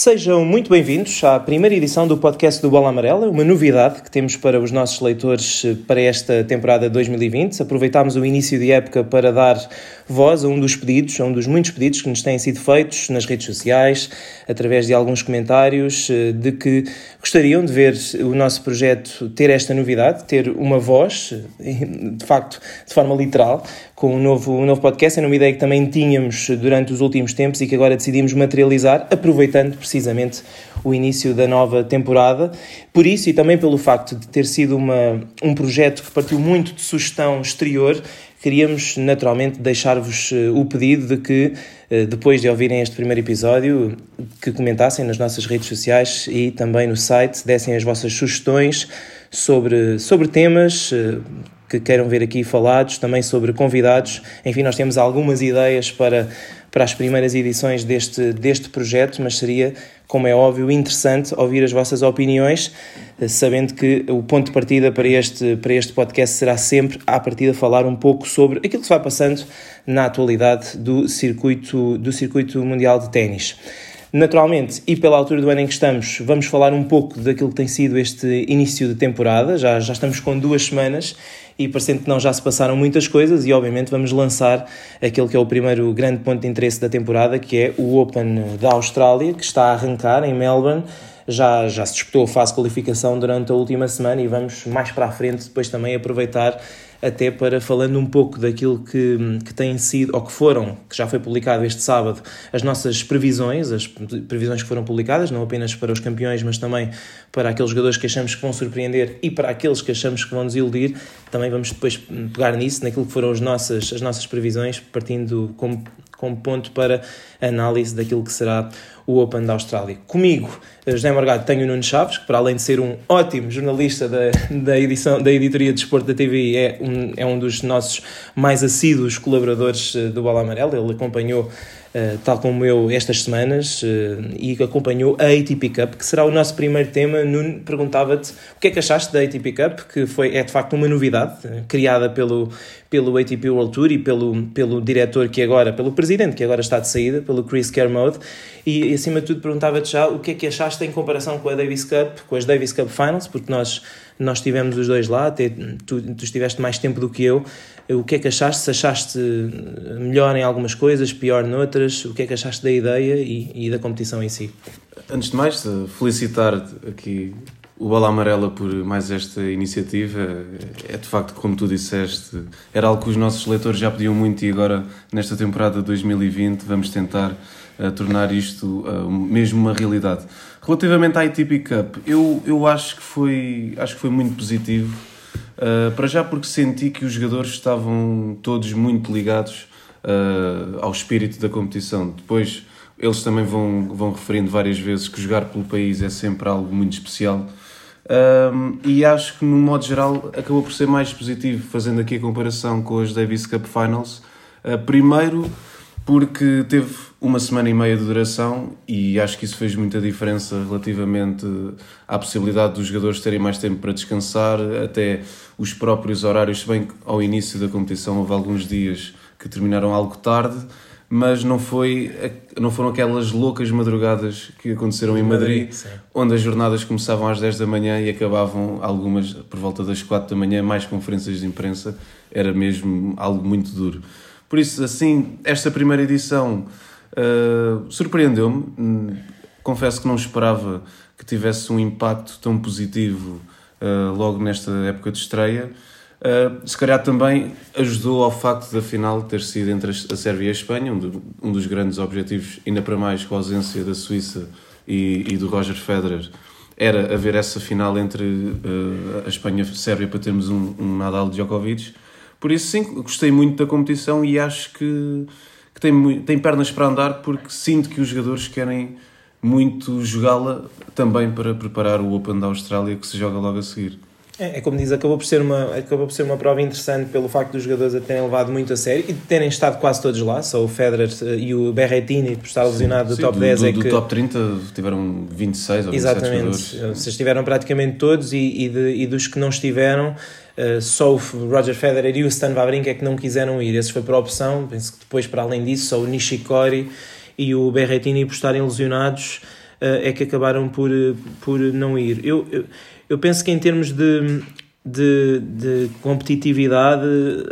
Sejam muito bem-vindos à primeira edição do podcast do Bola Amarela, uma novidade que temos para os nossos leitores eh, para esta temporada 2020. Aproveitámos o início de época para dar voz a um dos pedidos, a um dos muitos pedidos que nos têm sido feitos nas redes sociais, através de alguns comentários, eh, de que gostariam de ver o nosso projeto ter esta novidade, ter uma voz, eh, de facto, de forma literal, com um novo, um novo podcast. É uma ideia que também tínhamos durante os últimos tempos e que agora decidimos materializar, aproveitando precisamente o início da nova temporada. Por isso e também pelo facto de ter sido uma, um projeto que partiu muito de sugestão exterior, queríamos naturalmente deixar-vos eh, o pedido de que, eh, depois de ouvirem este primeiro episódio, que comentassem nas nossas redes sociais e também no site, dessem as vossas sugestões sobre, sobre temas eh, que queiram ver aqui falados, também sobre convidados. Enfim, nós temos algumas ideias para para as primeiras edições deste, deste projeto, mas seria, como é óbvio, interessante ouvir as vossas opiniões, eh, sabendo que o ponto de partida para este, para este podcast será sempre, à partida, falar um pouco sobre aquilo que se vai passando na atualidade do circuito, do circuito mundial de ténis. Naturalmente, e pela altura do ano em que estamos, vamos falar um pouco daquilo que tem sido este início de temporada. Já, já estamos com duas semanas e parecendo que não já se passaram muitas coisas e obviamente vamos lançar aquele que é o primeiro grande ponto de interesse da temporada, que é o Open da Austrália, que está a arrancar em Melbourne. Já, já se disputou a fase de qualificação durante a última semana e vamos mais para a frente depois também aproveitar até para falando um pouco daquilo que, que tem sido, ou que foram, que já foi publicado este sábado, as nossas previsões, as previsões que foram publicadas, não apenas para os campeões, mas também para aqueles jogadores que achamos que vão surpreender e para aqueles que achamos que vão desiludir. Também vamos depois pegar nisso, naquilo que foram as nossas, as nossas previsões, partindo como como ponto para análise daquilo que será o Open da Austrália. Comigo, eh, José Morgado, tenho o Nuno Chaves, que para além de ser um ótimo jornalista da, da, edição, da editoria de esporte da TV, é um, é um dos nossos mais assíduos colaboradores eh, do Bola Amarela. Ele acompanhou Uh, tal como eu, estas semanas, e acompanhou a ATP Cup, que será o nosso primeiro tema. Nuno, perguntava-te o que é que achaste da ATP Cup, que foi, é de facto uma novidade, criada pelo, pelo ATP World Tour e pelo, pelo diretor que agora, pelo presidente que agora está de saída, pelo Chris Kermode, e acima de tudo perguntava-te já o que é que achaste em comparação com a Davis Cup, com as Davis Cup Finals, porque nós, nós tivemos os dois lá, até tu, tu estiveste mais tempo do que eu, o que é que achaste? Se achaste melhor em algumas coisas, pior noutras? O que é que achaste da ideia e, e da competição em si? Antes de mais, felicitar aqui o Bola Amarela por mais esta iniciativa. É de facto, como tu disseste, era algo que os nossos leitores já pediam muito e agora, nesta temporada 2020, vamos tentar uh, tornar isto uh, mesmo uma realidade. Relativamente à ITP Cup, eu, eu acho, que foi, acho que foi muito positivo Uh, para já porque senti que os jogadores estavam todos muito ligados uh, ao espírito da competição. Depois eles também vão, vão referindo várias vezes que jogar pelo país é sempre algo muito especial. Uh, e acho que, no modo geral, acabou por ser mais positivo, fazendo aqui a comparação com as Davis Cup Finals. primeiro, porque teve uma semana e meia de duração e acho que isso fez muita diferença relativamente à possibilidade dos jogadores terem mais tempo para descansar, até os próprios horários, se bem que ao início da competição houve alguns dias que terminaram algo tarde, mas não, foi, não foram aquelas loucas madrugadas que aconteceram em Madrid, Madrid onde as jornadas começavam às 10 da manhã e acabavam algumas por volta das 4 da manhã, mais conferências de imprensa, era mesmo algo muito duro. Por isso, assim, esta primeira edição uh, surpreendeu-me. Hum, confesso que não esperava que tivesse um impacto tão positivo uh, logo nesta época de estreia. Uh, se calhar também ajudou ao facto da final ter sido entre a Sérvia e a Espanha, um, um dos grandes objetivos, ainda para mais com a ausência da Suíça e, e do Roger Federer, era haver essa final entre uh, a Espanha e a Sérvia para termos um, um Nadal Djokovic. Por isso, sim, gostei muito da competição e acho que, que tem, tem pernas para andar porque sinto que os jogadores querem muito jogá-la também para preparar o Open da Austrália que se joga logo a seguir. É, é, como diz, acabou por, ser uma, acabou por ser uma prova interessante pelo facto dos jogadores a terem levado muito a sério e de terem estado quase todos lá, só o Federer eh, e o Berrettini por estar lesionado do sim, top do, 10 do, é que... Do top 30 tiveram 26 ou 27 Exatamente, jogadores. vocês estiveram praticamente todos e, e, de, e dos que não estiveram Uh, só o Roger Federer e o Stan Wawrinka é que não quiseram ir. Esse foi por opção. Penso que depois, para além disso, só o Nishikori e o Berrettini por estarem lesionados é que acabaram por, por não ir. Eu, eu, eu penso que em termos de, de, de competitividade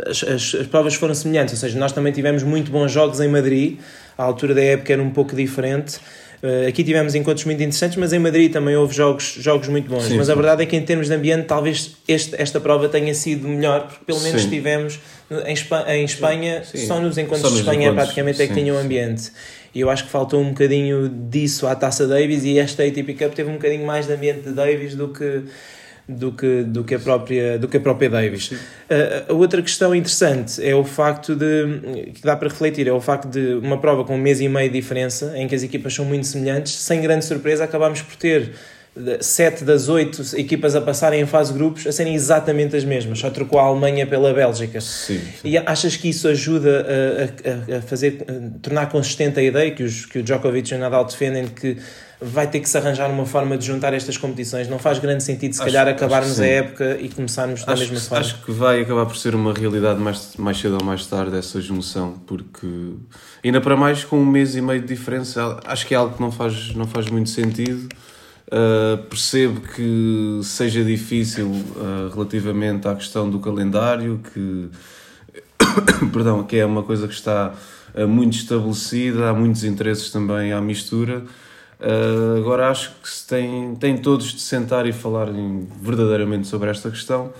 as, as, as, provas foram semelhantes, ou seja, nós também tivemos muito bons jogos em Madrid, a altura da época era um pouco diferente. Uh, aqui tivemos encontros muito interessantes, mas em Madrid também houve jogos, jogos muito bons. Sim, mas sim. a verdade é que, em termos de ambiente, talvez este, esta prova tenha sido melhor, porque pelo menos sim. tivemos em, Espanha, em Espanha só nos encontros só nos de Espanha encontros, praticamente é que tinham ambiente. E eu acho que faltou um bocadinho disso à taça Davis e esta ATP Cup teve um bocadinho mais de ambiente de Davis do que do que, do que, a, própria, do que a própria Davis. Uh, a outra questão interessante é o facto de, que dá para refletir, é o facto de uma prova com um mês e meio de diferença, em que as equipas são muito semelhantes, sem grande surpresa acabámos por ter sete das oito equipas a passarem em fase de grupos a serem exatamente as mesmas, só trocou a Alemanha pela Bélgica. Sim, sim. E achas que isso ajuda a, a, a fazer, a tornar consistente a ideia que, os, que o Djokovic e o Nadal defendem de que vai ter que se arranjar uma forma de juntar estas competições. Não faz grande sentido, se acho, calhar, acabarmos a época e começarmos da mesma forma. Acho que vai acabar por ser uma realidade mais, mais cedo ou mais tarde essa junção, porque ainda para mais com um mês e meio de diferença, acho que é algo que não faz, não faz muito sentido. Uh, percebo que seja difícil uh, relativamente à questão do calendário, que, perdão, que é uma coisa que está uh, muito estabelecida, há muitos interesses também à mistura. Uh, agora acho que se tem, tem todos de sentar e falar verdadeiramente sobre esta questão,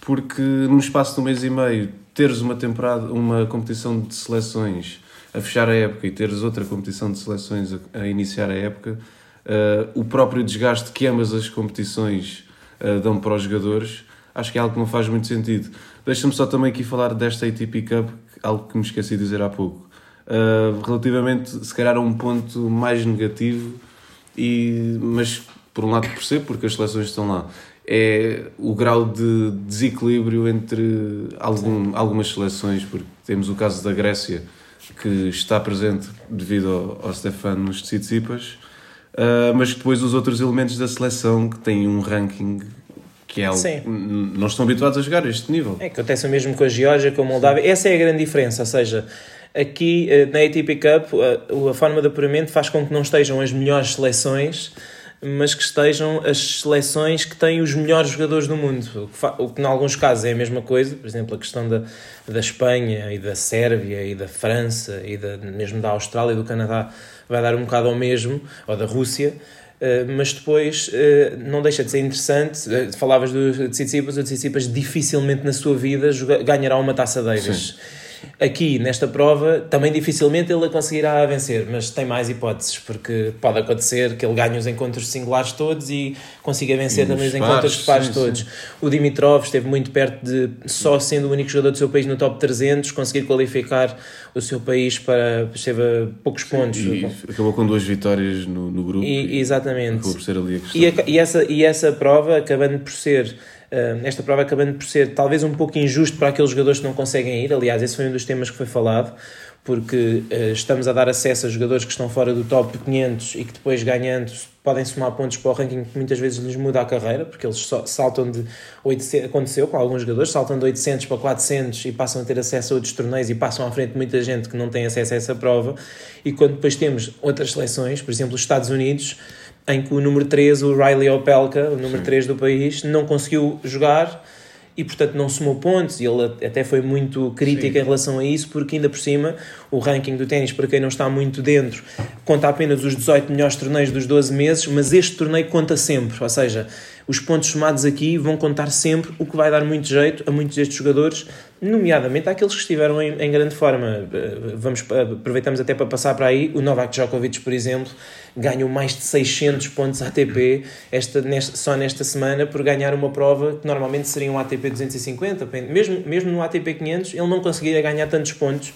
porque no espaço de um mês e meio teres uma temporada, uma competição de seleções a fechar a época e teres outra competição de seleções a, a iniciar a época, uh, o próprio desgaste que ambas as competições uh, dão para os jogadores, acho que é algo que não faz muito sentido. Deixa-me só também aqui falar desta ATP Cup, algo que me esqueci de dizer há pouco. Uh, relativamente, se calhar, a um ponto mais negativo, e, mas por um lado percebo, porque as seleções estão lá, é o grau de desequilíbrio entre algum, algumas seleções, porque temos o caso da Grécia, que está presente devido ao, ao Stefanos Tsitsipas, uh, mas depois os outros elementos da seleção que têm um ranking que é algo Sim. não estão habituados a jogar a este nível. É, acontece o mesmo com a Geórgia, com a Moldávia. Essa é a grande diferença, ou seja, Aqui eh, na ATP Cup, a, a forma de apuramento faz com que não estejam as melhores seleções, mas que estejam as seleções que têm os melhores jogadores do mundo. O que, em alguns casos é a mesma coisa, por exemplo, a questão da, da Espanha e da Sérvia e da França e da, mesmo da Austrália e do Canadá vai dar um bocado ao mesmo, ou da Rússia. Uh, mas depois não deixa de ser interessante. Falavas do Tsitsipas, o Tsitsipas dificilmente na sua vida ganhará uma taça Davis. Sim Aqui, nesta prova, também dificilmente ele a conseguirá vencer, mas tem mais hipóteses, porque pode acontecer que ele ganhe os encontros singulares todos e consiga vencer também os encontros de pares todos. O Dimitrov esteve muito perto de, só sendo o único jogador do seu país no top 300, conseguir qualificar o seu país para. esteve a poucos pontos. E acabou com duas vitórias no, no grupo. E, e exatamente. Acabou por ser ali a questão. E, a, e, essa, e essa prova, acabando por ser esta prova acabando por ser talvez um pouco injusto para aqueles jogadores que não conseguem ir. Aliás, esse foi um dos temas que foi falado, porque uh, estamos a dar acesso a jogadores que estão fora do top 500 e que depois ganhando podem somar pontos para o ranking que muitas vezes lhes muda a carreira, porque eles saltam de 800, aconteceu com alguns jogadores, saltam de 800 para 400 e passam a ter acesso a outros torneios e passam à frente de muita gente que não tem acesso a essa prova. E quando depois temos outras seleções, por exemplo, os Estados Unidos, em que o número 3, o Riley Opelka, o número Sim. 3 do país, não conseguiu jogar e portanto não somou pontos e ele até foi muito crítico Sim. em relação a isso porque ainda por cima o ranking do ténis para quem não está muito dentro conta apenas os 18 melhores torneios dos 12 meses mas este torneio conta sempre, ou seja os pontos somados aqui vão contar sempre o que vai dar muito jeito a muitos destes jogadores nomeadamente àqueles que estiveram em, em grande forma eh, vamos, aproveitamos até para passar para aí o Novak Djokovic por exemplo ganhou mais de 600 pontos ATP esta, nesta, só nesta semana por ganhar uma prova que normalmente seria um ATP 250. Mesmo, mesmo no ATP 500 ele não conseguia ganhar tantos pontos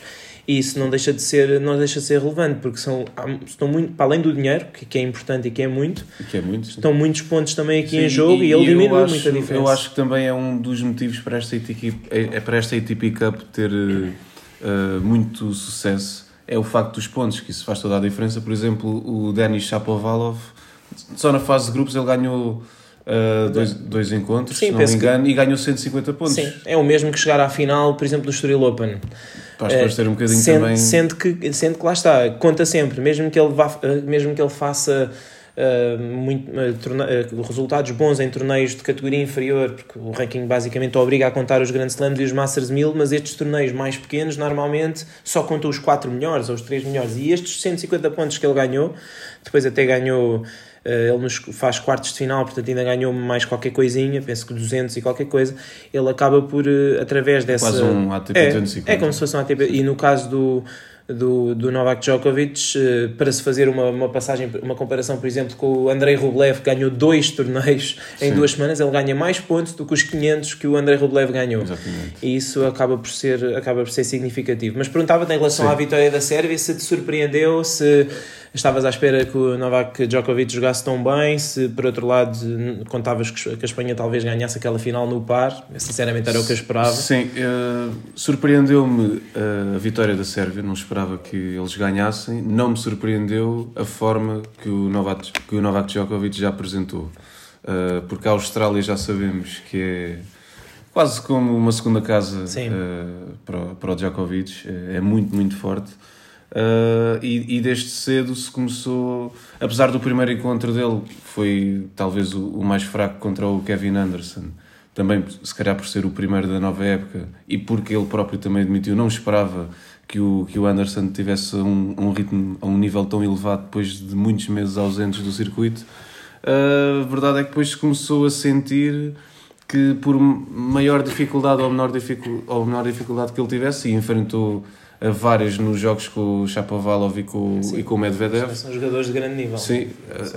e isso não deixa de ser, não deixa de ser relevante porque são, estão muito, para além do dinheiro, que, que é importante e que é muito, que é muito estão muitos pontos também aqui sim, em jogo e, e ele diminuiu muita diferença. Eu acho que também é um dos motivos para esta ATP, é, é para esta ATP Cup ter uh, muito sucesso é o facto dos pontos, que isso faz toda a diferença. Por exemplo, o Denis Shapovalov, só na fase de grupos ele ganhou uh, dois, dois encontros, Sim, se não me engano, que... e ganhou 150 pontos. Sim, é o mesmo que chegar à final, por exemplo, do Estoril Open. Para as ter um bocadinho sendo, também... Sendo que, sendo que lá está, conta sempre, mesmo que ele, vá, mesmo que ele faça uh, muito, uh, resultados bons em torneios de categoria inferior, porque o ranking basicamente obriga a contar os grandes slams e os Masters 1000, mas estes torneios mais pequenos normalmente só contam os 4 melhores ou os 3 melhores. E estes 150 pontos que ele ganhou, depois até ganhou ele nos faz quartos de final, portanto ainda ganhou mais qualquer coisinha, penso que 200 e qualquer coisa. Ele acaba por, através dessa. Quase um ATP é, 250. É como se fosse um ATP. E no caso do, do, do Novak Djokovic, eh, para se fazer uma, uma passagem, uma comparação, por exemplo, com o Andrei Rublev, que ganhou dois torneios em Sim. duas semanas, ele ganha mais pontos do que os 500 que o Andrei Rublev ganhou. Exatamente. E isso acaba por ser, acaba por ser significativo. Mas perguntava-te em relação Sim. à vitória da Sérvia se te surpreendeu, se estavas à espera que o Novak Djokovic jogasse tão bem, se por outro lado contavas que a Espanha talvez ganhasse aquela final no par, sinceramente era o que eu esperava. Sim, uh, surpreendeu-me uh, a vitória da Sérvia, não esperava que eles ganhassem, não me surpreendeu a forma que o Novak, que o Novak Djokovic já apresentou, uh, porque a Austrália já sabemos que é quase como uma segunda casa para, para o Djokovic, é muito, muito forte. Uh, e, e, desde cedo se começou, apesar do primeiro encontro dele, foi talvez o, o, mais fraco contra o Kevin Anderson, também se calhar por ser o primeiro da nova época e porque ele próprio também admitiu, não esperava que o, que o Anderson tivesse um, um ritmo a um nível tão elevado depois de muitos meses ausentes do circuito. Uh, a verdade é que depois começou a sentir que por maior dificuldade ou menor, dificu ou menor dificuldade que ele tivesse, e enfrentou a várias nos jogos com o Chapovalov e com, e com o Medvedev. São jogadores de grande nível. Sim,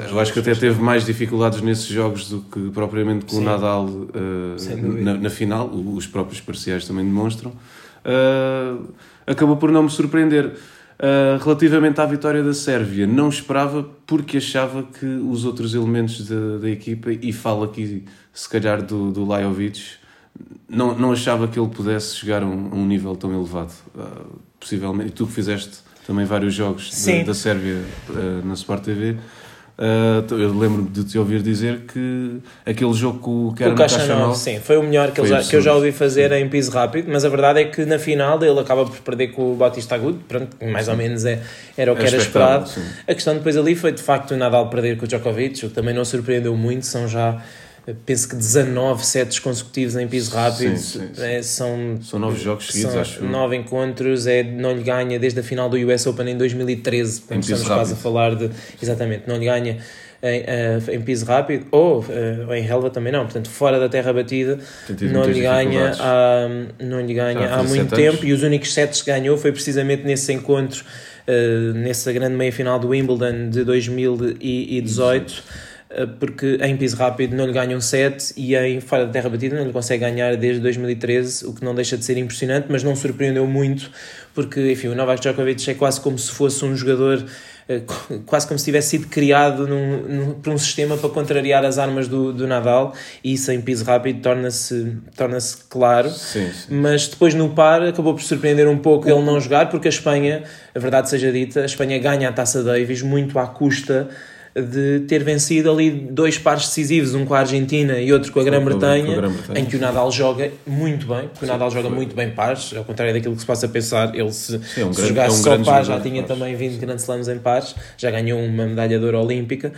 eu acho que até teve mais dificuldades nesses jogos do que propriamente com Sim. o Nadal uh, na, na, final, os próprios parciais também demonstram. Uh, acabou por não me surpreender. Uh, relativamente à vitória da Sérvia, não esperava porque achava que os outros elementos da, da equipa, e falo aqui se calhar do, do Lajovic, não, não achava que ele pudesse chegar a um, a um nível tão elevado. Uh, possivelmente, e tu que fizeste também vários jogos de, da Sérvia uh, na Sport TV, uh, eu lembro-me de te ouvir dizer que aquele jogo com, que era o Cachanov, sim, foi o melhor que, já, que eu já ouvi fazer em piso rápido, mas a verdade é que na final ele acaba por perder com o Bautista Agudo, pronto, mais sim. ou menos é, era o que é era esperado. Sim. A questão depois ali foi de facto o Nadal perder com o Djokovic, o que também não surpreendeu muito, são já penso que 19 sets consecutivos em piso rápido. Sim, sim, sim. É, são, são nove jogos seguidos, acho. Nove encontros, é, não lhe ganha desde a final do US Open em 2013. Em estamos quase a falar de. Exatamente, não lhe ganha. Em, uh, em piso rápido ou uh, em relva também não, portanto fora da terra batida não lhe, ganha há, não lhe ganha há muito tempo anos. e os únicos sets que ganhou foi precisamente nesse encontro uh, nessa grande meia final do Wimbledon de 2018 eh, porque em piso rápido não lhe ganha um set e em fora da terra batida não lhe consegue ganhar desde 2013, o que não deixa de ser impressionante, mas não surpreendeu muito, porque enfim, o Novak Djokovic é quase como se fosse um jogador eh, quase como se tivesse sido criado num, num, por um sistema para contrariar as armas do, do Nadal e isso em piso rápido torna-se torna claro sim, sim. mas depois no par acabou por surpreender um pouco ele não jogar porque a Espanha, a verdade seja dita a Espanha ganha a Taça Davis muito à custa de ter vencido ali dois pares decisivos, um com a Argentina e outro com a Grã-Bretanha, em que o Nadal joga muito bem, porque Sim, o Nadal joga foi. muito bem pares, ao contrário daquilo que se possa pensar, ele se, Sim, é um se grande, jogasse é um só pares já tinha também 20 grandes slams em pares, já ganhou uma medalha de ouro olímpica,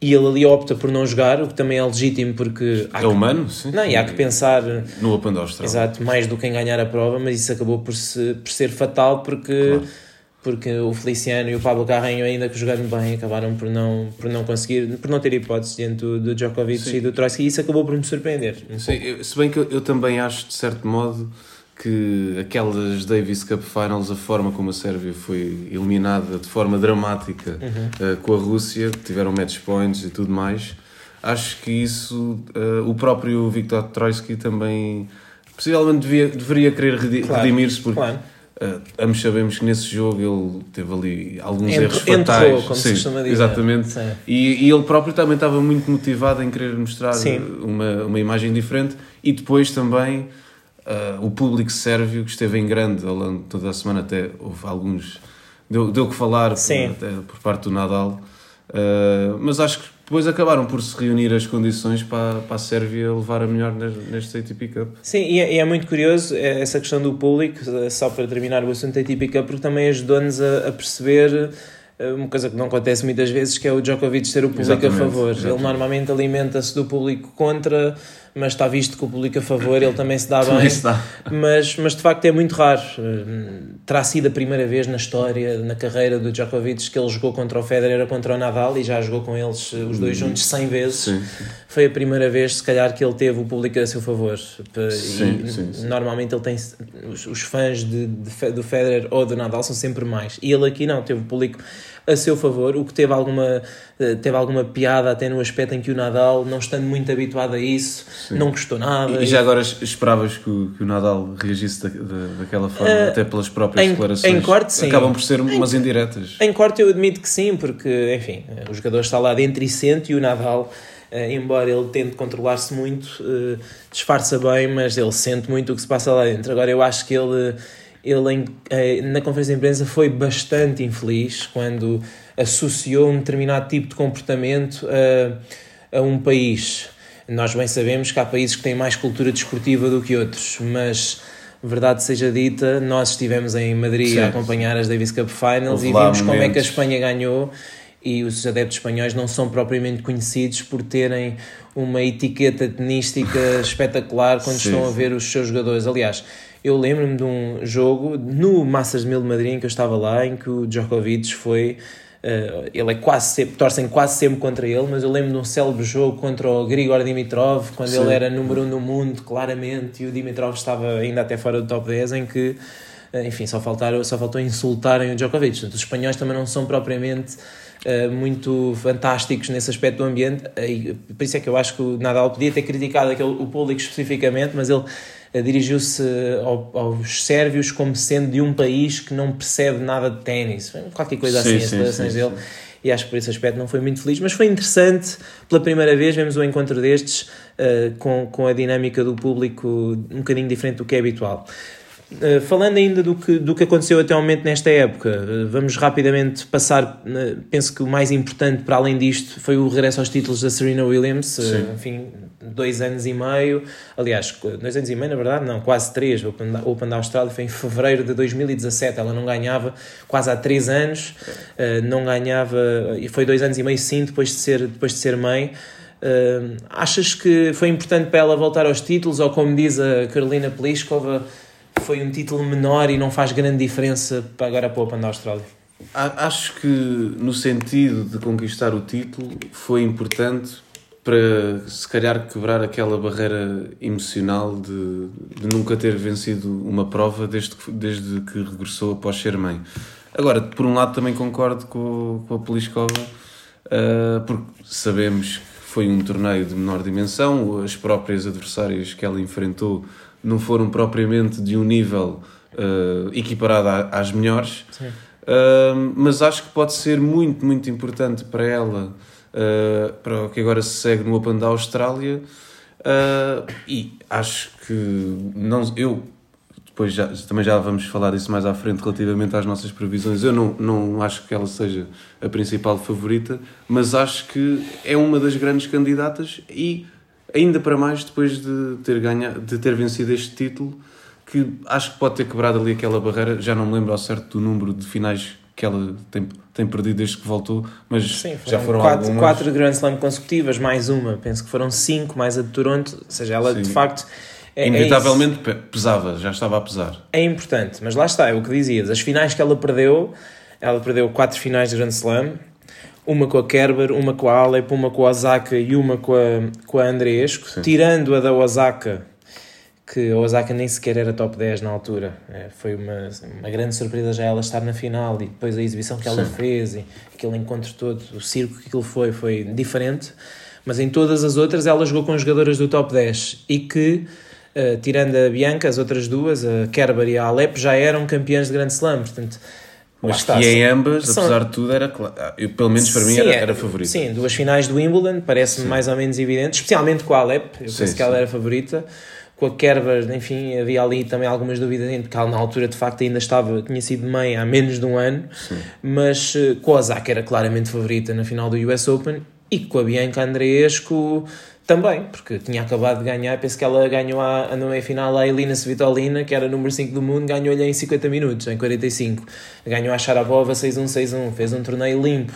e ele ali opta por não jogar, o que também é legítimo porque é humano, sim. Não, e há que pensar no Open da Austrália. Exato, mais do que em ganhar a prova, mas isso acabou por, se, por ser fatal porque claro porque o Feliciano e o Pablo Carreño ainda que jogaram bem acabaram por não por não conseguir por não ter hipótese diante do, do Djokovic Sim. e do Trotsky e isso acabou por me surpreender um Sim, eu, se bem que eu, eu, também acho de certo modo que aquelas Davis Cup Finals a forma como a Sérvia foi eliminada de forma dramática uhum. uh, com a Rússia que tiveram match points e tudo mais acho que isso uh, o próprio Viktor Troitsky também possivelmente devia, deveria querer claro, redimir-se porque claro Uh, ambos sabemos que nesse jogo ele teve ali alguns Ent erros fatais. Entrou, como Sim, se chama dizer. Exatamente. E, e, ele próprio também estava muito motivado em querer mostrar uma, uma imagem diferente e depois também uh, o público sérvio que esteve em grande ao longo toda a semana, até houve alguns. Deu, deu que falar por, por parte do Nadal. Uh, mas acho que depois acabaram por se reunir as condições para, para a Sérvia levar a melhor neste ATP Cup. Sim, e é, e é, muito curioso é, essa questão do público, só para terminar o assunto ATP Cup, porque também ajudou-nos a, a, perceber uma coisa que não acontece muitas vezes, que é o Djokovic ter o público exatamente, a favor. Exatamente. Ele normalmente alimenta-se do público contra, mas está visto que o público a favor ele também se dá bem. Se dá. Mas, mas de facto é muito raro. Terá sido a primeira vez na história, na carreira do Djokovic, que ele jogou contra o Federer ou contra o Nadal e já jogou com eles os dois hum. juntos 100 vezes. Sim. Foi a primeira vez, se calhar, que ele teve o público a seu favor. Sim, sim, normalmente ele tem os, os fãs de, de, do Federer ou do Nadal são sempre mais. E ele aqui não, teve o público a seu favor, o que teve alguma, eh, teve alguma piada até no aspecto em que o Nadal, não estando muito habituado a isso, Sim. não gostou nada. E, e já agora esperavas que o, que o Nadal reagisse da, da, daquela forma, uh, até pelas próprias em, declarações? Em corte, sim. Acabam por ser em, umas indiretas. Em corte eu admito que sim, porque, enfim, o jogador está lá dentro e sente, e o Nadal... Uh, embora ele tente controlar-se muito, uh, disfarça bem, mas ele sente muito o que se passa lá dentro. Agora, eu acho que ele ele eh, na conferência de imprensa foi bastante infeliz quando associou um determinado tipo de comportamento a, a um país. Nós bem sabemos que há países que têm mais cultura desportiva do que outros, mas verdade seja dita, nós estivemos em Madrid a acompanhar as Davis Cup Finals e vimos como é que a Espanha ganhou e os adeptos espanhóis não são propriamente conhecidos por terem uma etiqueta tenística espetacular quando Sim. estão a ver os seus jogadores. Aliás, eu lembro-me de um jogo no Masters 1000 de Madrid em que eu estava lá, em que o Djokovic foi. Uh, ele é quase sempre, torcem quase sempre contra ele, mas eu lembro de um célebre jogo contra o Grigor Dimitrov, quando Sim. ele era número 1 um no mundo, claramente, e o Dimitrov estava ainda até fora do top 10, em que, uh, enfim, só, faltaram, só faltou insultarem o Djokovic. Portanto, os espanhóis também não são propriamente uh, muito fantásticos nesse aspecto do ambiente, e por isso é que eu acho que o Nadal podia ter criticado aquele, o público especificamente, mas ele dirigiu-se ao, aos sérvios como sendo de um país que não percebe nada de ténis, qualquer coisa sim, assim, as declarações dele. E acho que por esse aspecto não foi muito feliz, mas foi interessante. Pela primeira vez vemos um encontro destes uh, com, com a dinâmica do público um bocadinho diferente do que é habitual. Uh, falando ainda do que, do que aconteceu até ao momento nesta época, uh, vamos rapidamente passar. Uh, penso que o mais importante, para além disto, foi o regresso aos títulos da Serena Williams. enfim, dois anos e meio. Aliás, dois anos e meio, na verdade, não, quase três. O Open, Open da Austrália foi em fevereiro de 2017. Ela não ganhava quase há três anos. não ganhava. E foi dois anos e meio, sim, depois de ser, depois de ser mãe. achas que foi importante para ela voltar aos títulos? Ou, como diz a Carolina Pliskova foi um título menor e não faz grande diferença para agora para o Open da Austrália? Acho que no sentido de conquistar o título foi importante para se calhar quebrar aquela barreira emocional de, de nunca ter vencido uma prova desde que, desde que regressou após ser mãe. Agora, por um lado também concordo com, com a Poliskova, uh, porque sabemos que foi um torneio de menor dimensão, as próprias adversárias que ela enfrentou não foram propriamente de um nível uh, equiparado às melhores, uh, mas acho que pode ser muito, muito importante para ela, uh, para o que agora se segue no Open da Austrália. e acho que não, eu depois já, também já vamos falar disso mais à frente relativamente às nossas previsões. Eu não, não acho que ela seja a principal favorita, mas acho que é uma das grandes candidatas e ainda para mais depois de ter, ganha, de ter vencido este título, que acho que pode ter quebrado ali aquela barreira. Já não me lembro ao certo do número de finais que ela tem, tem perdido desde que voltou, mas Sim, já foram quatro, algumas. quatro Grand Slam consecutivas, mais uma, penso que foram cinco, mais a de Toronto, ou seja, ela Sim. de facto. É, é Inevitavelmente é pesava, já estava a pesar. É importante, mas lá está, é o que dizias. As finais que ela perdeu, ela perdeu quatro finais de Grand Slam, uma com a Kerber, uma com a Alep, uma com a Osaka e uma com a, com a Andreesco, Sim. tirando a da Osaka, que a Osaka nem sequer era top 10 na altura. É, foi uma, uma grande surpresa já ela estar na final e depois a exibição que ela Sim. fez e aquele encontro todo, o circo que aquilo foi, foi diferente. Mas em todas as outras ela jogou com jogadoras do top 10 e que, uh, tirando a Bianca, as outras duas, a Kerber e a Alep, já eram campeãs de Grand Slam. Portanto, mas está, e em ambas, são... apesar de tudo, era eu, pelo menos para mim sim, era, era favorita. Sim, duas finais do Wimbledon, parece-me mais ou menos evidente, especialmente com a Alep, eu sim, penso que ela era favorita. Com a Kerber, enfim, havia ali também algumas dúvidas, porque ela na altura de facto ainda estava, tinha sido mãe há menos de um ano, sim. mas eh, com a Osaka era claramente favorita na final do US Open e com a Bianca Andreescu também, porque tinha acabado de ganhar, penso que ela ganhou a, a meia final a Elina Svitolina, que era número 5 do mundo, ganhou-lhe em 50 minutos, em 45. Ganhou a Sharapova 6-1, 6-1, fez um torneio limpo.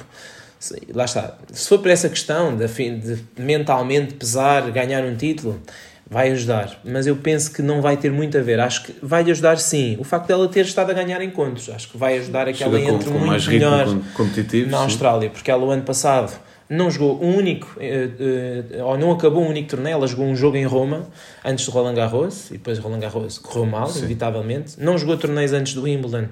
Lá está. Se for por essa questão de, de mentalmente pesar, ganhar um título, vai ajudar, mas eu penso que não vai ter muito a ver. Acho que vai ajudar sim. O facto dela ter estado a ganhar encontros, acho que vai ajudar a que ela entre com, com muito melhor na Austrália, porque ela o ano passado não jogou um único, eh, eh, ou não acabou um único torneio, ela jogou um jogo em Roma antes do Roland Garros, e depois Roland Garros correu mal, sim. inevitavelmente. Não jogou torneios antes do Wimbledon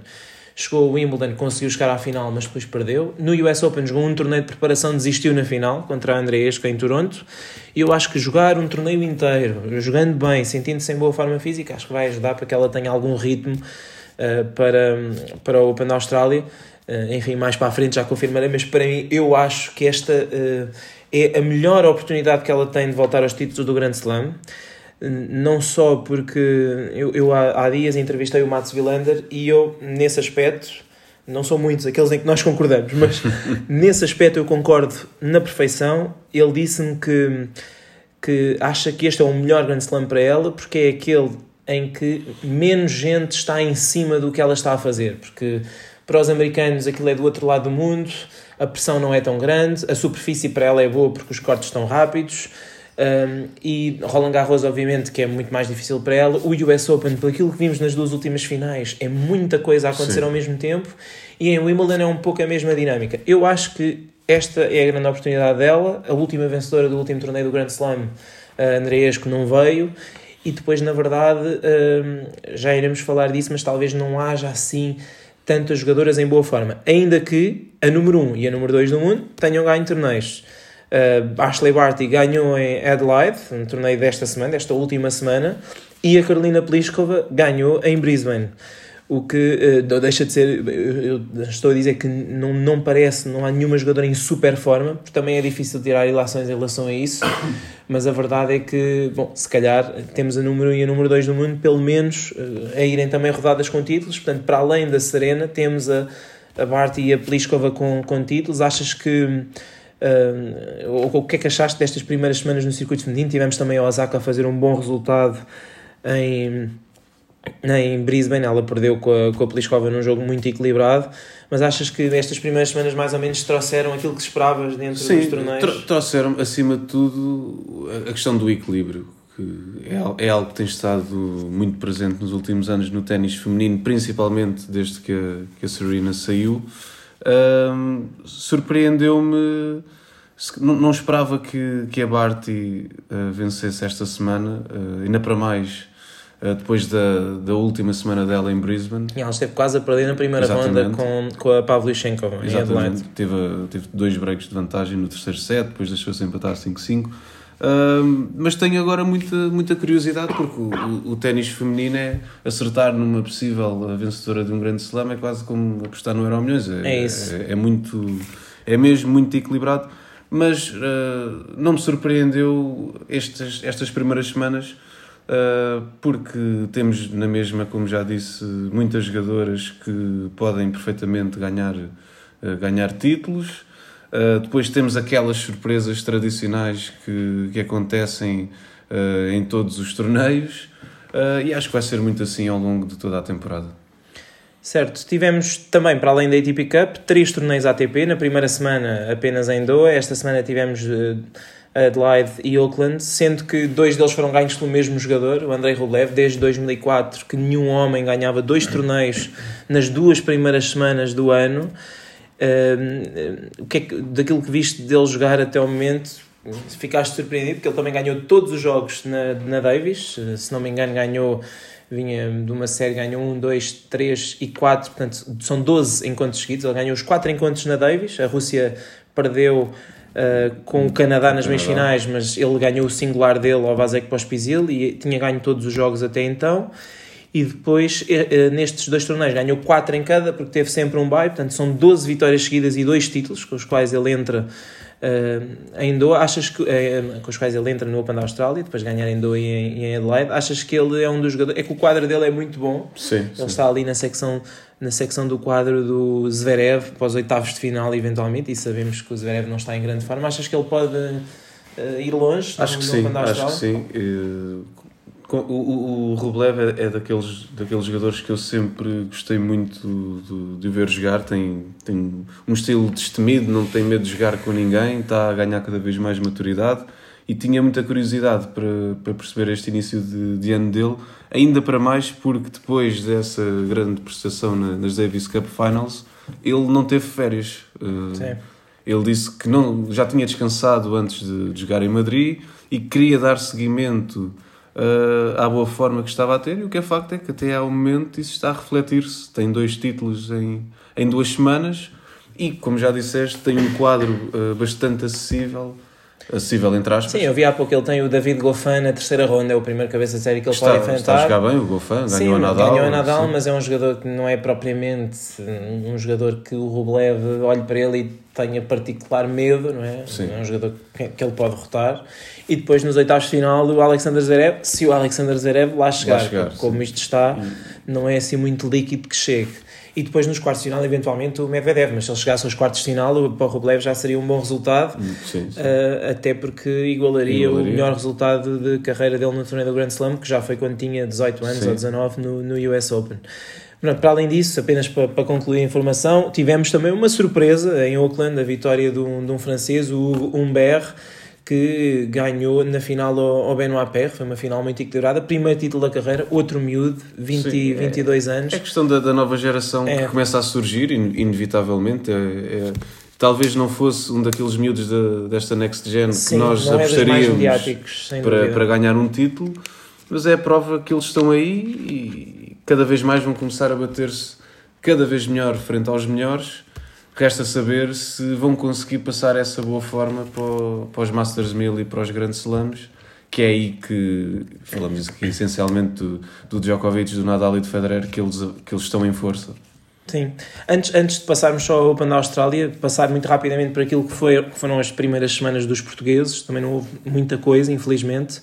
chegou ao Wimbledon, conseguiu chegar à final, mas depois perdeu. No US Open jogou um torneio de preparação, desistiu na final contra a Andreesca em Toronto. E eu acho que jogar um torneio inteiro, jogando bem, sentindo-se em boa forma física, acho que vai ajudar para que ela tenha algum ritmo uh, para, para o Open da Austrália. Uh, enfim, mais para a frente já confirmarei, mas para mim eu acho que esta uh, é a melhor oportunidade que ela tem de voltar aos títulos do Grand Slam não só porque eu, eu há, há, dias entrevistei o Mats Wilander e eu, nesse aspecto, não são muitos aqueles em que nós concordamos, mas nesse aspecto eu concordo na perfeição. Ele disse-me que, que acha que este é o melhor Grand Slam para ela porque é aquele em que menos gente está em cima do que ela está a fazer, porque para os americanos aquilo é do outro lado do mundo, a pressão não é tão grande, a superfície para ela é boa porque os cortes estão rápidos. Um, e Roland Garros, obviamente, que é muito mais difícil para ela. O US Open, pelo aquilo que vimos nas duas últimas finais, é muita coisa a acontecer Sim. ao mesmo tempo. E em Wimbledon é um pouco a mesma dinâmica. Eu acho que esta é a grande oportunidade dela. A última vencedora do último torneio do Grand Slam, a Andreesco, não veio. E depois, na verdade, um, já iremos falar disso, mas talvez não haja assim tantas jogadoras em boa forma. Ainda que a número 1 e a número 2 do mundo tenham ganho torneios. Uh, Ashley Barty ganhou em Adelaide, no torneio desta semana, desta última semana, e a Carolina Pliskova ganhou em Brisbane. O que uh, deixa de ser, eu estou a dizer que não, não parece, não há nenhuma jogadora em super forma, porque também é difícil tirar ilações em relação a isso, mas a verdade é que, bom, se calhar temos a número 1 e a número 2 do mundo, pelo menos, uh, a irem também rodadas com títulos, portanto, para além da Serena, temos a, a Barty e a Pliskova com, com títulos. Achas que Uh, o que é que achaste destas primeiras semanas no circuito feminino? Tivemos também a Osaka a fazer um bom resultado em, em Brisbane, ela perdeu com a, com a Pliskova num jogo muito equilibrado, mas achas que estas primeiras semanas mais ou menos trouxeram aquilo que esperavas dentro Sim, dos torneios? trouxeram acima de tudo a questão do equilíbrio, que é, é algo que tem estado muito presente nos últimos anos no ténis feminino, principalmente desde que a, que a Serena saiu. Um, Surpreendeu-me. Não, não, esperava que, que a Barty uh, vencesse esta semana, uh, ainda para mais depois da, da última semana dela em Brisbane. E ela esteve quase a perder na primeira Exatamente. ronda com, com a Pavlyuchenkova em Adelaide. Teve, teve dois breaks de vantagem no terceiro set, depois deixou-se empatar 5-5 mas tenho agora muita, muita curiosidade porque o, o, o ténis feminino é acertar numa possível vencedora de um grande slam é quase como apostar no Euro Milhões. É, é isso. É, é, muito, é mesmo muito equilibrado. Mas uh, não me surpreendeu estas, estas primeiras semanas uh, porque temos na mesma, como já disse, muitas jogadoras que podem perfeitamente ganhar, uh, ganhar títulos. Uh, depois temos aquelas surpresas tradicionais que, que acontecem em todos os torneios e acho que vai ser muito assim ao longo de toda a temporada. Certo, tivemos também, para além da ATP Cup, três torneios ATP. Na primeira semana apenas em Doha, esta semana tivemos Adelaide e Auckland, sendo que dois deles foram ganhos pelo mesmo jogador, o Andrei Rublev, desde 2004, que nenhum homem ganhava dois torneios nas duas primeiras semanas do ano. Uh, o que é que, daquilo que viste dele jogar até o momento, ficaste surpreendido porque ele também ganhou todos os jogos na, na Davis, se não me engano, ganhou. Vinha de uma série, ganhou 1, 2, 3 e 4, portanto são 12 encontros seguidos. Ele ganhou os 4 encontros na Davis. A Rússia perdeu Uh, com o Canadá nas meias finais, mas ele ganhou o singular dele ao Vasek Pospisil e tinha ganho todos os jogos até então. e depois nestes dois torneios ganhou 4 em cada, porque teve sempre um bye, portanto são 12 vitórias seguidas e dois títulos, com os quais ele entra uh, em Doha. Achas que, uh, com os quais ele entra no Open da Austrália, depois ganhar em Doha e em, em Adelaide, achas que ele é um dos jogadores, é que o quadro dele é muito bom, sim, ele sim. está ali na secção na secção do quadro do Zverev para os oitavos de final eventualmente e sabemos que o Zverev não está em grande forma achas que ele pode uh, ir longe acho que sim acho que sim o, o, o Rublev é, é, daqueles, daqueles jogadores que eu sempre gostei muito de, de ver jogar. Tem, tem um estilo destemido, não tem medo de jogar com ninguém, está a ganhar cada vez mais maturidade e tinha muita curiosidade para, para perceber este início de, de ano dele, ainda para mais porque depois dessa grande prestação na, nas Davis Cup Finals, ele não teve férias. Uh, Sim. Ele disse que não, já tinha descansado antes de, de jogar em Madrid e queria dar seguimento uh, à boa forma que estava a ter, e o que é facto é que até ao momento isso está a refletir-se. Tem dois títulos em, em duas semanas e, como já disseste, tem um quadro uh, bastante acessível. Acessível, entre aspas. Sim, eu vi há pouco ele tem o David Goffin na terceira ronda, é o primeiro cabeça de série que ele está, pode enfrentar. Está a jogar bem o Goffin, ganhou sim, a Nadal. ganhou a Nadal, sim. mas é um jogador que não é propriamente um jogador que o Rublev olhe para ele e tenha particular medo, não é? Sim. É um jogador que, que ele pode derrotar. E depois nos oitavos de final o Alexander Zverev, se o Alexander Zverev lá chegar, lá chegar como sim. isto está, não é assim muito líquido que chegue. E depois nos quartos de final, eventualmente, o Medvedev, mas se ele chegasse aos quartos de final, o para o Rublev já seria um bom resultado, sim, sim. Uh, até porque igualaria, igualaria, o melhor resultado de carreira dele no torneio do Grand Slam, que já foi quando tinha 18 anos sim. ou 19 no, no US Open. Para além disso, apenas para, para, concluir a informação, tivemos também uma surpresa em Auckland, a vitória de um, de um francês, o Humbert, que ganhou na final ao, Benoit Paire, foi uma final muito equilibrada, primeiro título da carreira, outro miúdo, 20, Sim, 22 é, anos. É questão da, da nova geração é. que começa a surgir, inevitavelmente. É, é, talvez não fosse um daqueles miúdos de, desta Next Gen Sim, que nós é apostaríamos para, para ganhar um título, mas é a prova que eles estão aí e cada vez mais vão começar a bater-se cada vez melhor frente aos melhores Resta saber se vão conseguir passar essa boa forma para, para os Masters 1000 e para os grandes slams, que é aí que falamos aqui essencialmente do, do Djokovic, do Nadal e do Federer, que eles, que eles estão em força. Sim. Antes, antes de passarmos só ao Open da Austrália, passar muito rapidamente para aquilo que, foi, que foram as primeiras semanas dos portugueses, também não houve muita coisa, infelizmente.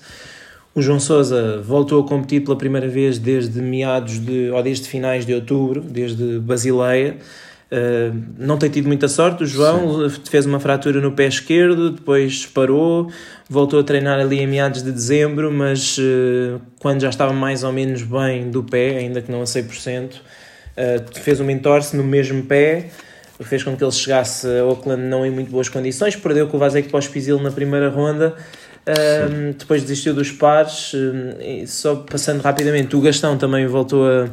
O João Sousa voltou a competir pela primeira vez desde meados de, ou desde finais de outubro, desde Basileia. Uh, não tem tido muita sorte. O João Sim. fez uma fratura no pé esquerdo, depois parou, voltou a treinar ali em meados de dezembro, mas uh, quando já estava mais ou menos bem do pé, ainda que não a 100%, uh, fez uma entorse no mesmo pé, fez com que ele chegasse a Auckland não em muito boas condições, perdeu com o Vasek Pospisil na primeira ronda. depois desistiu dos pares, só passando rapidamente, o Gastão também voltou a,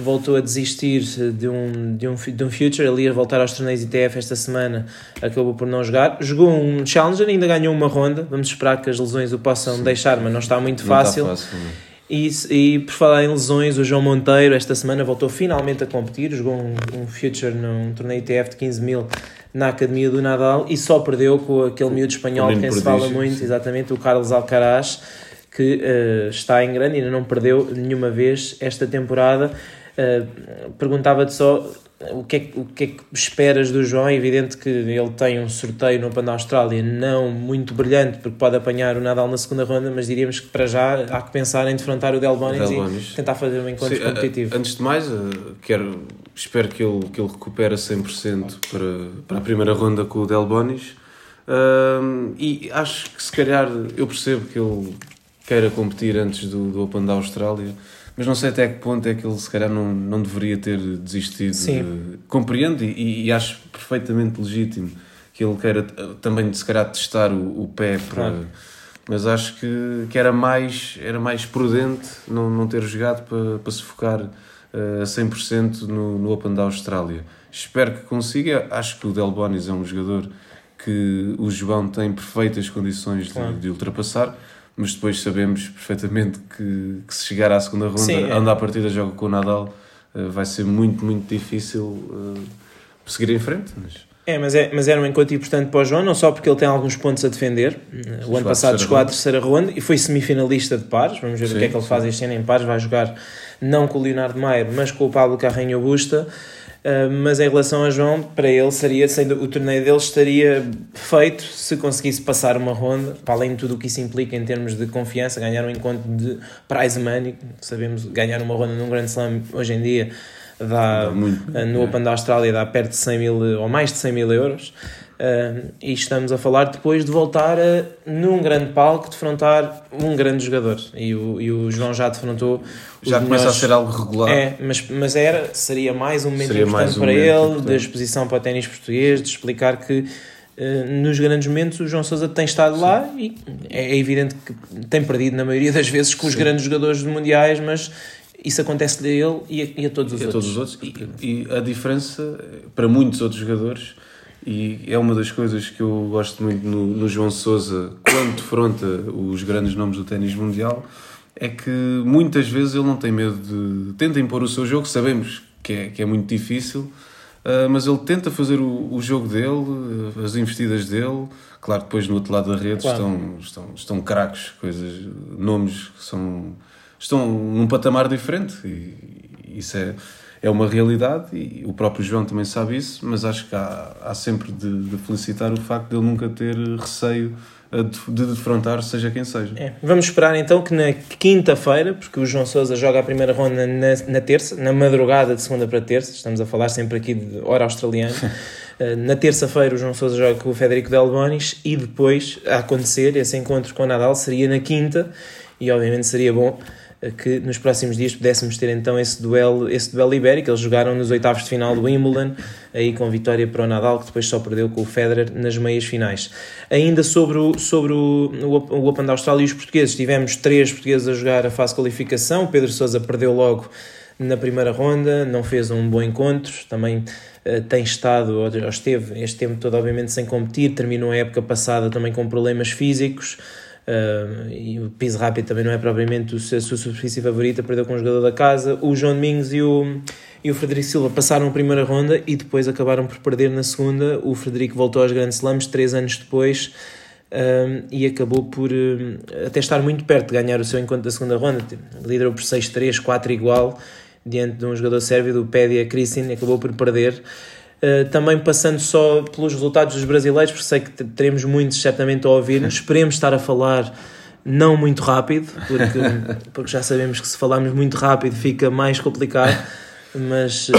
voltou a desistir de um, de um, de um Future, ele ia voltar aos torneios ITF esta semana, acabou por não jogar. Jogou um Challenger, ainda ganhou uma ronda. Vamos esperar que as lesões o possam Sim. deixar, mas não está muito não fácil. Está fácil e, e por falar em lesões, o João Monteiro esta semana voltou finalmente a competir, jogou um, um Future num torneio ITF de 15 mil na Academia do Nadal e só perdeu com aquele miúdo espanhol que se fala muito, sim. exatamente, o Carlos Alcaraz, que uh, está em grande, ainda não perdeu nenhuma vez esta temporada. Eh, perguntava-te só o que, é, o que é que esperas do João? É evidente que ele tem um sorteio no Open da Austrália não muito brilhante, porque pode apanhar o Nadal na segunda ronda, mas diríamos que para já há que pensar em defrontar o Delbonis e tentar fazer um encontro Sim, competitivo. Antes de mais, eh, quero, espero que ele, que ele recupere a 100% para, para a primeira ronda com o Delbonis. Um, e acho que se calhar eu percebo que ele queira competir antes do, do Open da Austrália mas não sei até que ponto é que ele se calhar não, não deveria ter desistido. Sim. compreendo e, e, acho perfeitamente legítimo que ele queira também se calhar testar o, o pé para. Claro. Mas acho que, que era, mais, era mais prudente não, não ter jogado para, para se focar uh, a 100% no, no Open da Austrália. Espero que consiga. Acho que o Del Bonis é um jogador que o João tem perfeitas condições claro. de, de ultrapassar mas depois sabemos perfeitamente que, que se chegar à segunda ronda, Sim, é. anda a partida joga com o Nadal, uh, vai ser muito, muito difícil uh, seguir em frente. Mas... É, mas, é, mas era um encontro importante para o João, não só porque ele tem alguns pontos a defender. O ano passado chegou à terceira ronda e foi semifinalista de pares. Vamos ver sim, o que é que ele sim. faz este ano em pares. Vai jogar não com o Leonardo Maier, mas com o Pablo Carreño Busta. Uh, mas em relação a João, para ele seria, sendo o torneio dele estaria feito se conseguisse passar uma ronda, para além de tudo o que isso implica em termos de confiança, ganhar um encontro de prize money, sabemos ganhar uma ronda num grande slam hoje em dia dá, muito, uh, no é. Open da Austrália dá perto de 100 mil ou mais de 100 mil euros. Uh, e estamos a falar depois de voltar a, num grande palco, defrontar um grande jogador. E o, e o João já defrontou. Já começa a ser algo regular. É, mas, mas era, seria mais um momento seria importante um para momento ele, importante. da exposição para o ténis português, de explicar que uh, nos grandes momentos o João Sousa tem estado Sim. lá e é, evidente que tem perdido na maioria das vezes com Sim. os grandes jogadores mundiais, mas isso acontece a ele e a, e a todos os e outros. Todos os outros. E, e a diferença para muitos outros jogadores e é uma das coisas que eu gosto muito no, no João Sousa quando defronta os grandes nomes do ténis mundial é que muitas vezes ele não tem medo de tenta impor o seu jogo sabemos que é, que é muito difícil uh, mas ele tenta fazer o, o jogo dele as investidas dele claro depois no outro lado da rede claro. estão estão estão craques coisas nomes que são estão num patamar diferente e isso é é uma realidade e o próprio João também sabe isso, mas acho que há, há sempre de, de felicitar o facto de ele nunca ter receio de defrontar seja quem seja. É. Vamos esperar então que na quinta-feira, porque o João Sousa joga a primeira ronda na, na, terça, na madrugada de segunda para terça, estamos a falar sempre aqui de hora australiana. Eh, na terça-feira o João Sousa joga com o Federico Delbonis e depois a acontecer esse encontro com o Nadal seria na quinta e obviamente seria bom que nos próximos dias pudéssemos ter então esse duelo, esse duelo ibérico. Eles jogaram nos oitavos de final do Wimbledon, aí com vitória para o Nadal, que depois só perdeu com o Federer nas meias finais. Ainda sobre o, sobre o, o Open da Austrália e os portugueses, tivemos três portugueses a jogar a fase de qualificação. O Pedro Sousa perdeu logo na primeira ronda, não fez um bom encontro, também uh, tem estado, ou esteve este tempo todo obviamente sem competir, terminou a época passada também com problemas físicos, Uh, e o piso rápido também não é propriamente a sua superfície favorita, perdeu com o jogador da casa. O João Domingos e o, e o Frederico Silva passaram a primeira ronda e depois acabaram por perder na segunda. O Frederico voltou aos grandes slams três anos depois e acabou por até estar muito perto de ganhar o seu encontro da segunda ronda. Liderou por 6-3, 4 igual, diante de um jogador sérvio, do Pédia Kristin, acabou por perder. Uh, também passando só pelos resultados dos brasileiros, porque sei que teremos muitos certamente a ouvir-nos. Esperemos estar a falar não muito rápido, porque, porque já sabemos que se falarmos muito rápido fica mais complicado, mas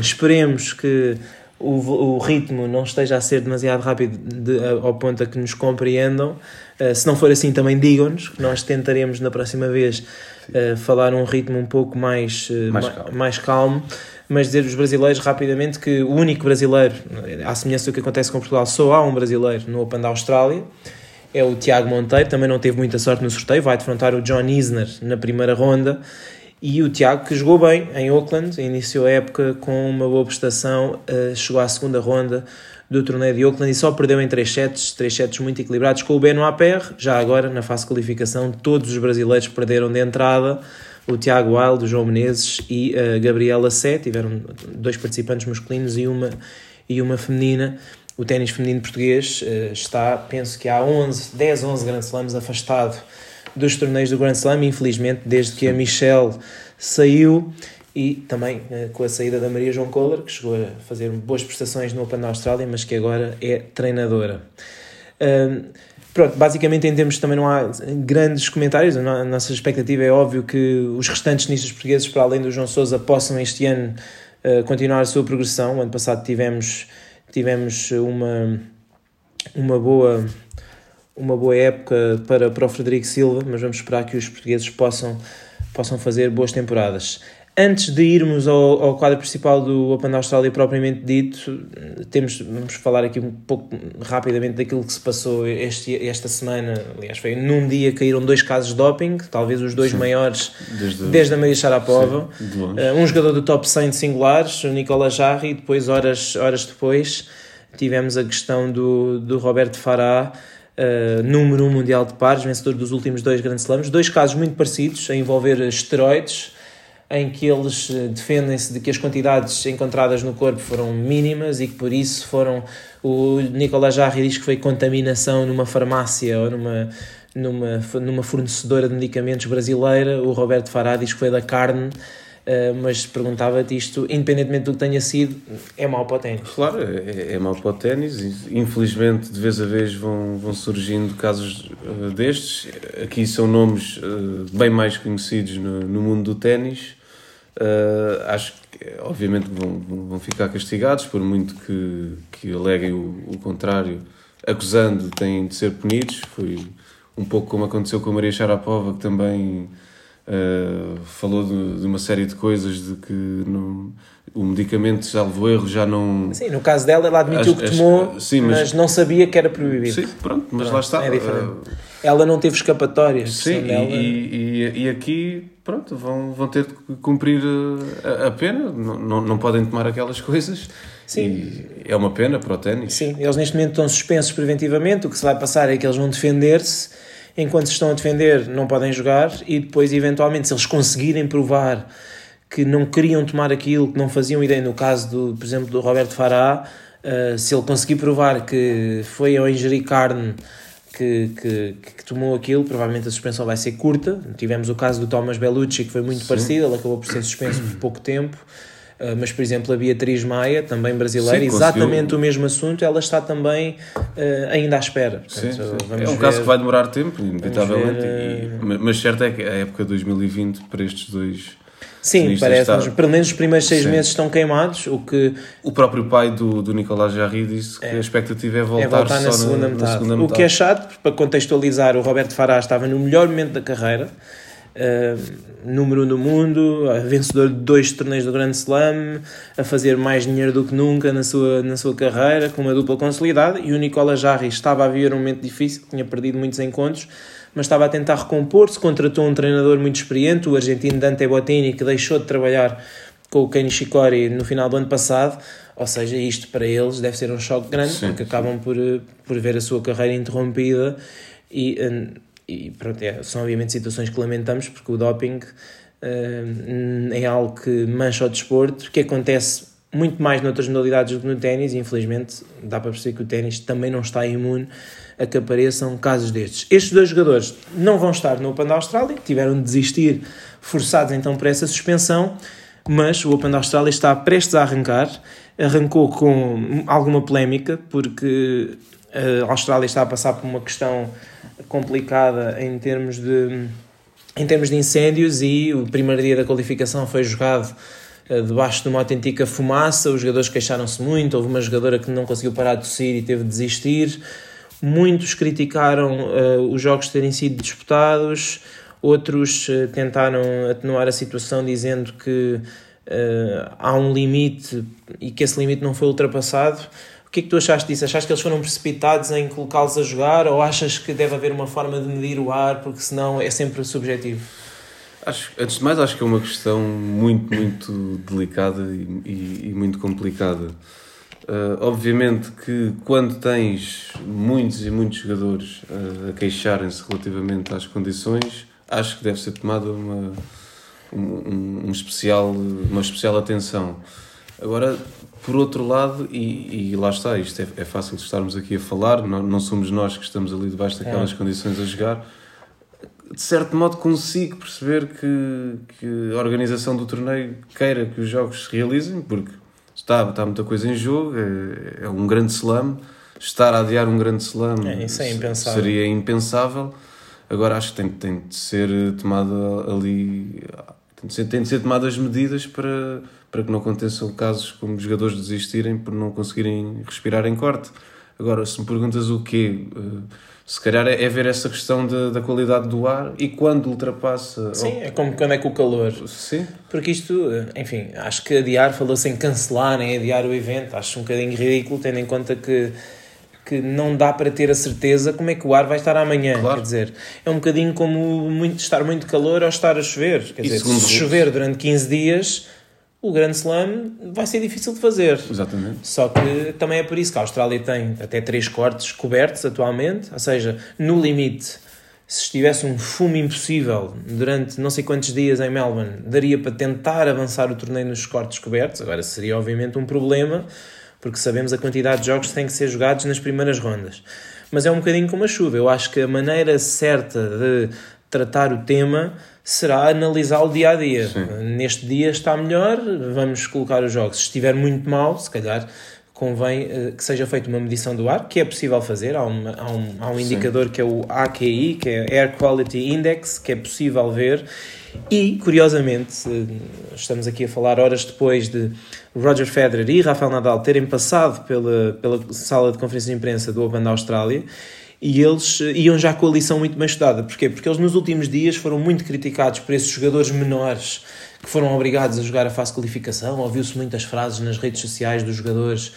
esperemos que o, o ritmo não esteja a ser demasiado rápido de, ao ponto a que nos compreendam. Uh, se não for assim, também digam-nos, que nós tentaremos na próxima vez uh, falar um ritmo um pouco mais, mais calmo. Mais calmo mas dizer os brasileiros rapidamente que o único brasileiro, à semelhança do que acontece com Portugal, só há um brasileiro no Open da Austrália, é o Tiago Monteiro, também não teve muita sorte no sorteio, vai defrontar o John Isner na primeira ronda, e o Tiago que jogou bem em Auckland, iniciou a época com uma boa prestação, eh, chegou à segunda ronda do torneio de Auckland e só perdeu em 3 sets, 3 sets muito equilibrados com o Benoit Paire, já agora na fase de qualificação todos os brasileiros perderam de entrada, o Tiago Wild, o João Menezes e a Gabriela Sé, tiveram dois participantes masculinos e uma, e uma feminina. O ténis feminino português uh, está, penso que há 11, 10, 11 Grand Slams afastado dos torneios do Grand Slam, infelizmente, desde que a Michelle saiu e também uh, com a saída da Maria João Kohler, que chegou a fazer boas prestações no Open da Austrália, mas que agora é treinadora. Uh, Pronto, basicamente em termos também não há grandes comentários. A nossa expectativa é óbvio que os restantes tenistas portugueses, para além do João Sousa, possam este ano uh, continuar a sua progressão. O ano passado tivemos, tivemos uma, uma, boa, uma boa época para, para o Frederico Silva, mas vamos esperar que os portugueses possam, possam fazer boas temporadas. Antes de irmos ao, ao, quadro principal do Open da Austrália propriamente dito, temos, vamos falar aqui um pouco rapidamente daquilo que se passou este, esta semana. Aliás, foi num dia caíram dois casos de doping, talvez os dois sim. maiores desde, desde a Maria Sharapova. Uh, um jogador do top 100 de singulares, o Nicola Jarry, e depois, horas, horas depois, tivemos a questão do, do Roberto Farah. Uh, número 1 um mundial de pares, vencedor dos últimos dois Grand Slams, dois casos muito parecidos a envolver esteroides, em que eles eh, defendem-se de que as quantidades encontradas no corpo foram mínimas e que por isso foram. O Nicolas Jarry diz que foi contaminação numa farmácia ou numa, numa, numa fornecedora de medicamentos brasileira. O Roberto Fará diz que foi da carne. Uh, mas perguntava-te isto, independentemente do que tenha sido, é mau para o ténis. Claro, é, é mau para o ténis. Infelizmente, de vez a vez vão, vão surgindo casos uh, destes. Aqui são nomes uh, bem mais conhecidos no, no mundo do ténis. acho que, obviamente, vão, vão ficar castigados, por muito que, que aleguem o, o contrário, acusando, têm de ser punidos. Foi um pouco como aconteceu com a Maria Sharapova, que também Uh, falou de, de, uma série de coisas de que não, o medicamento, salvo erro, já não. Sim, no caso dela, ela admitiu as, que tomou, as, sim, mas, mas, não sabia que era proibido. Sim, pronto, mas pronto, lá está. É uh, ela não teve escapatória. Sim, dela... e, e, e, aqui, pronto, vão, vão ter de cumprir a, a pena, não, não, não podem tomar aquelas coisas. Sim. E é uma pena para o ténis. Sim, eles neste momento estão suspensos preventivamente. O que se vai passar é que eles vão defender-se enquanto se estão a defender não podem jogar e depois eventualmente se eles conseguirem provar que não queriam tomar aquilo, que não faziam ideia, no caso do, por exemplo, do Roberto Fará, uh, se ele conseguir provar que foi ao ingerir carne que, que, que, tomou aquilo, provavelmente a suspensão vai ser curta. Tivemos o caso do Thomas Bellucci, que foi muito Sim. parecido, ele acabou por ser suspenso por pouco tempo. Uh, mas, por exemplo, a Beatriz Maia, também brasileira, Sim, exatamente o mesmo assunto, ela está também uh, ainda à espera. Portanto, sim, é um ver, caso que vai demorar tempo, inevitavelmente, ver, uh... mas certo é que a época de 2020 para estes dois. Sim, parece, pelo menos os primeiros seis sim. meses estão queimados, o que... O próprio pai do, do Nicolás Jarry disse que é, a expectativa é voltar, é voltar na, segunda na, na, segunda metade. O que é chato, para contextualizar, o Roberto Fará estava no melhor momento da carreira, uh, número um do mundo, vencedor de dois torneios do Grand Slam, a fazer mais dinheiro do que nunca na sua, na sua carreira, com uma dupla consolidada, e o Nicola Jarry estava a viver um momento difícil, tinha perdido muitos encontros, mas estava a tentar recompor-se, contratou um treinador muito experiente, o argentino Dante Bottini, que deixou de trabalhar com o Kenny Shikori no final do ano passado, ou seja, isto para eles deve ser um choque grande, sim, porque acabam por, por ver a sua carreira interrompida e e pronto, é, são obviamente situações que lamentamos porque o doping uh, é algo que mancha o desporto, que acontece muito mais noutras modalidades do que no ténis e infelizmente dá para perceber que o ténis também não está imune a que apareçam casos destes. Estes dois jogadores não vão estar no Open da Austrália, tiveram de desistir forçados então por essa suspensão, mas o Open da Austrália está prestes a arrancar, arrancou com alguma polémica porque a Austrália está a passar por uma questão complicada em termos de em termos de incêndios e o primeiro dia da qualificação foi jogado uh, debaixo de uma autêntica fumaça, os jogadores queixaram-se muito, houve uma jogadora que não conseguiu parar de tossir e teve de desistir, muitos criticaram uh, os jogos terem sido disputados, outros uh, tentaram atenuar a situação dizendo que há um limite e que esse limite não foi ultrapassado, que é que tu achaste disso? Achaste que eles foram precipitados em colocá-los a jogar ou achas que deve haver uma forma de medir o ar porque senão é sempre subjetivo? Acho, antes de mais, acho que é uma questão muito, muito delicada e, e, e muito complicada. Uh, obviamente que quando tens muitos e muitos jogadores uh, a queixarem-se relativamente às condições, acho que deve ser tomada uma, um, um especial, uma especial atenção. Agora, por outro lado, e, e lá está, isto é, é, fácil estarmos aqui a falar, não, não somos nós que estamos ali debaixo daquelas é. condições a jogar. De certo modo, consigo perceber que, que a organização do torneio queira que os jogos se realizem, porque está, está muita coisa em jogo, é, é um grande slam. Estar a adiar um grande slam é, é impensável. seria impensável. Agora acho que tem, tem de ser tomada ali. Tem de ser, tomadas medidas para para que não aconteçam casos como jogadores desistirem por não conseguirem respirar em corte. Agora, se me perguntas o quê, eh, se calhar é, ver essa questão de, da qualidade do ar e quando ultrapassa. Sim, é como quando é com o calor. Sim. Porque isto, eh, enfim, acho que adiar, falou-se em cancelar, em adiar o evento, acho um bocadinho ridículo, tendo em conta que que não dá para ter a certeza como é que o ar vai estar amanhã. Claro. Quer dizer, é um bocadinho como muito, estar muito calor ou estar a chover. Quer e dizer, se chover durante 15 dias, o Grande Slam vai ser difícil de fazer. Exatamente. Só que também é por isso que a Austrália tem até três cortes cobertos atualmente, ou seja, no limite, se estivesse um fumo impossível durante não sei quantos dias em Melbourne, daria para tentar avançar o torneio nos cortes cobertos. Agora, seria obviamente um problema, porque sabemos a quantidade de jogos que têm que ser jogados nas primeiras rondas. Mas é um bocadinho como a chuva. Eu acho que a maneira certa de tratar o tema será analisá-lo dia a dia. Sim. Neste dia está melhor, vamos colocar os jogos. Se estiver muito mal, se calhar convém uh, que seja feita uma medição do ar, que é possível fazer. Há, uma, há um, há um indicador que é o AQI, que é Air Quality Index, que é possível ver. E, curiosamente, estamos aqui a falar horas depois de Roger Federer e Rafael Nadal terem passado pela, pela sala de conferência de imprensa do Open da Austrália e eles uh, iam já com a lição muito bem estudada. Porquê? Porque eles nos últimos dias foram muito criticados por esses jogadores menores que foram obrigados a jogar a fase de qualificação. Ouviu-se muitas frases nas redes sociais dos jogadores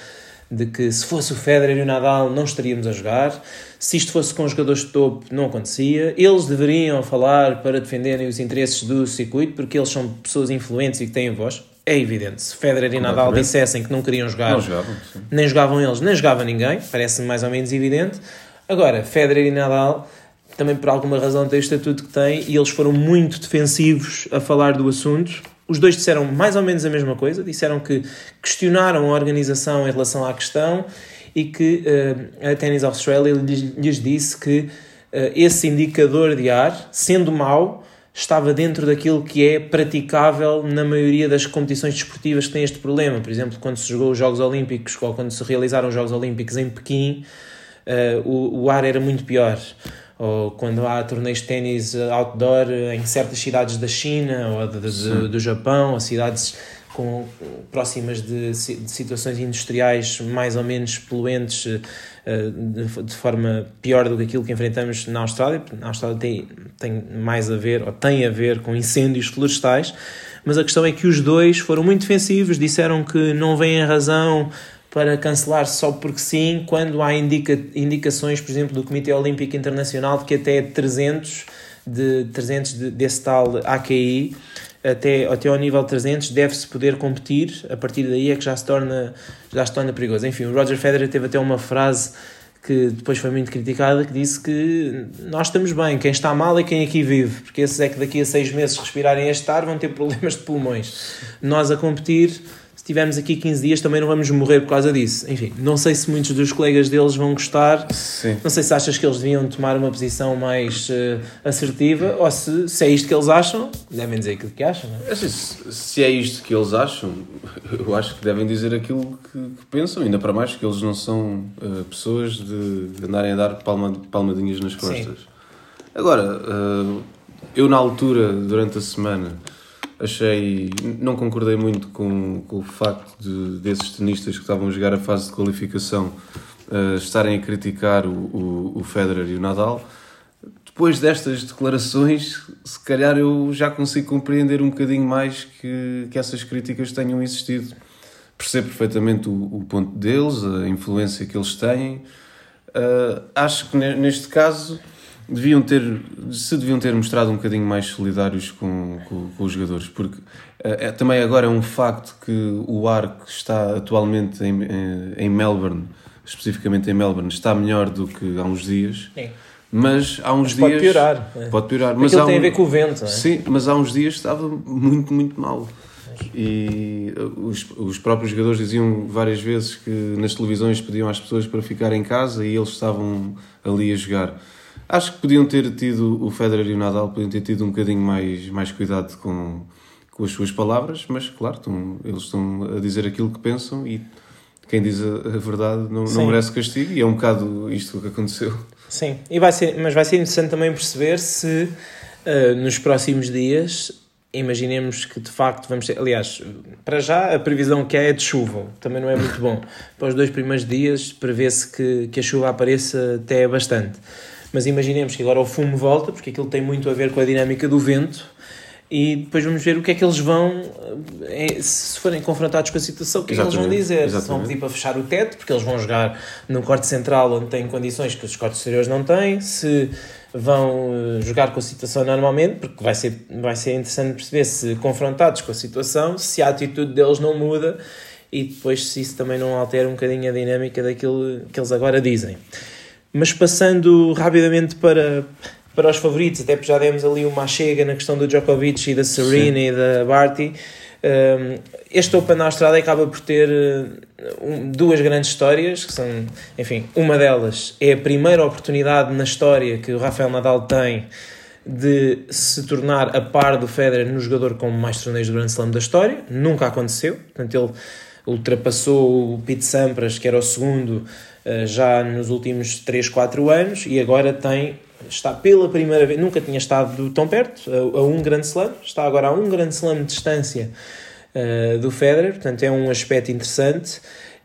de que se fosse o Federer e o Nadal não estaríamos a jogar, se isto fosse com jogadores de topo não acontecia, eles deveriam falar para defenderem os interesses do circuito porque eles são pessoas influentes e que têm voz. É evidente, se Federer e Nadal dissessem que não queriam jogar, não jogavam, nem jogavam eles, nem jogava ninguém, parece-me mais ou menos evidente. Agora, Federer e Nadal também por alguma razão tem o estatuto que tem e eles foram muito defensivos a falar do assunto. Os dois disseram mais ou menos a mesma coisa, disseram que questionaram a organização em relação à questão e que uh, a Tennis Australia lhes, lhes disse que uh, esse indicador de ar, sendo mau, estava dentro daquilo que é praticável na maioria das competições desportivas que têm este problema. Por exemplo, quando se jogou os Jogos Olímpicos ou quando se realizaram os Jogos Olímpicos em Pequim, uh, o, o ar era muito pior ou quando há torneios de ténis outdoor em certas cidades da China ou de, de, do Japão, ou cidades com, próximas de, de, situações industriais mais ou menos poluentes eh, de, de, forma pior do que aquilo que enfrentamos na Austrália. Na Austrália tem, tem mais a ver, ou tem a ver com incêndios florestais, mas a questão é que os dois foram muito defensivos, disseram que não vem a razão para cancelar só porque sim, quando há indica, indicações, por exemplo, do Comitê Olímpico Internacional de que até 300, de, 300 de, desse tal AQI, até, até ao nível 300, deve-se poder competir, a partir daí é que já se torna, já se torna perigoso. Enfim, o Roger Federer teve até uma frase que depois foi muito criticada, que disse que nós estamos bem, quem está mal é quem aqui vive, porque esses é que daqui a seis meses respirarem este ar vão ter problemas de pulmões. Nós a competir tivermos aqui 15 dias também não vamos morrer por causa disso. Enfim, não sei se muitos dos colegas deles vão gostar. Sim. Não sei se achas que eles deviam tomar uma posição mais uh, assertiva ou se, se é isto que eles acham, devem dizer aquilo que acham. Não é? Assim, se é isto que eles acham, eu acho que devem dizer aquilo que, que pensam, ainda para mais que eles não são uh, pessoas de, de, andarem a dar palma, palmadinhas nas costas. Sim. Agora, uh, eu na altura, durante a semana achei. Não concordei muito com, com o facto de, desses tenistas que estavam a jogar a fase de qualificação uh, estarem a criticar o, o, o Federer e o Nadal. Depois destas declarações, se calhar eu já consigo compreender um bocadinho mais que, que essas críticas tenham existido. Percebo perfeitamente o, o ponto deles, a influência que eles têm. Uh, acho que neste caso deviam ter, se deviam ter mostrado um bocadinho mais solidários com, com, com os jogadores, porque é, também agora é um facto que o ar que está atualmente em, eh, em Melbourne, especificamente em Melbourne, está melhor do que há uns dias. Sim. Mas há uns mas dias. Pode piorar. Pode piorar. Mas Aquilo tem um, a ver com o vento. É? Sim, mas há uns dias estava muito, muito mal. E os, os próprios jogadores diziam várias vezes que nas televisões pediam às pessoas para ficar em casa e eles estavam ali a jogar. Acho que podiam ter tido, o Federer e o Nadal podiam ter tido um bocadinho mais, mais cuidado com, com as suas palavras, mas claro, estão, eles estão a dizer aquilo que pensam e quem diz a, a verdade não, não, merece castigo e é um bocado isto que aconteceu. Sim, e vai ser, mas vai ser interessante também perceber se uh, nos próximos dias imaginemos que de facto vamos ter. Aliás, para já a previsão que é, é de chuva, também não é muito bom. Para os dois primeiros dias prevê-se que, que a chuva apareça até bastante mas imaginemos que agora o fumo volta, porque aquilo tem muito a ver com a dinâmica do vento, e depois vamos ver o que é que eles vão, eh, se forem confrontados com a situação, o que é que eles vão dizer. Exatamente. Se vão pedir para fechar o teto, porque eles vão jogar no corte central onde têm condições que os cortes exteriores não têm, se vão eh, jogar com a situação normalmente, porque vai ser, vai ser interessante perceber se confrontados com a situação, se a atitude deles não muda e depois se isso também não altera um bocadinho a dinâmica daquilo que eles agora dizem. Mas passando rapidamente para, para os favoritos, até porque já demos ali uma chega na questão do Djokovic e da Serena Sim. e da Barty. Um, este Open na Austrália acaba por ter um, duas grandes histórias, que são, enfim, uma delas é a primeira oportunidade na história que o Rafael Nadal tem de se tornar a par do Federer no jogador com mais torneios do Grand Slam da história. Nunca aconteceu. Portanto, ele ultrapassou o Pete Sampras, que era o segundo, já nos últimos 3, 4 anos e agora tem está pela primeira vez, nunca tinha estado tão perto, a, a um grande slam, está agora a um grande slam de distância uh, do Federer, portanto é um aspecto interessante.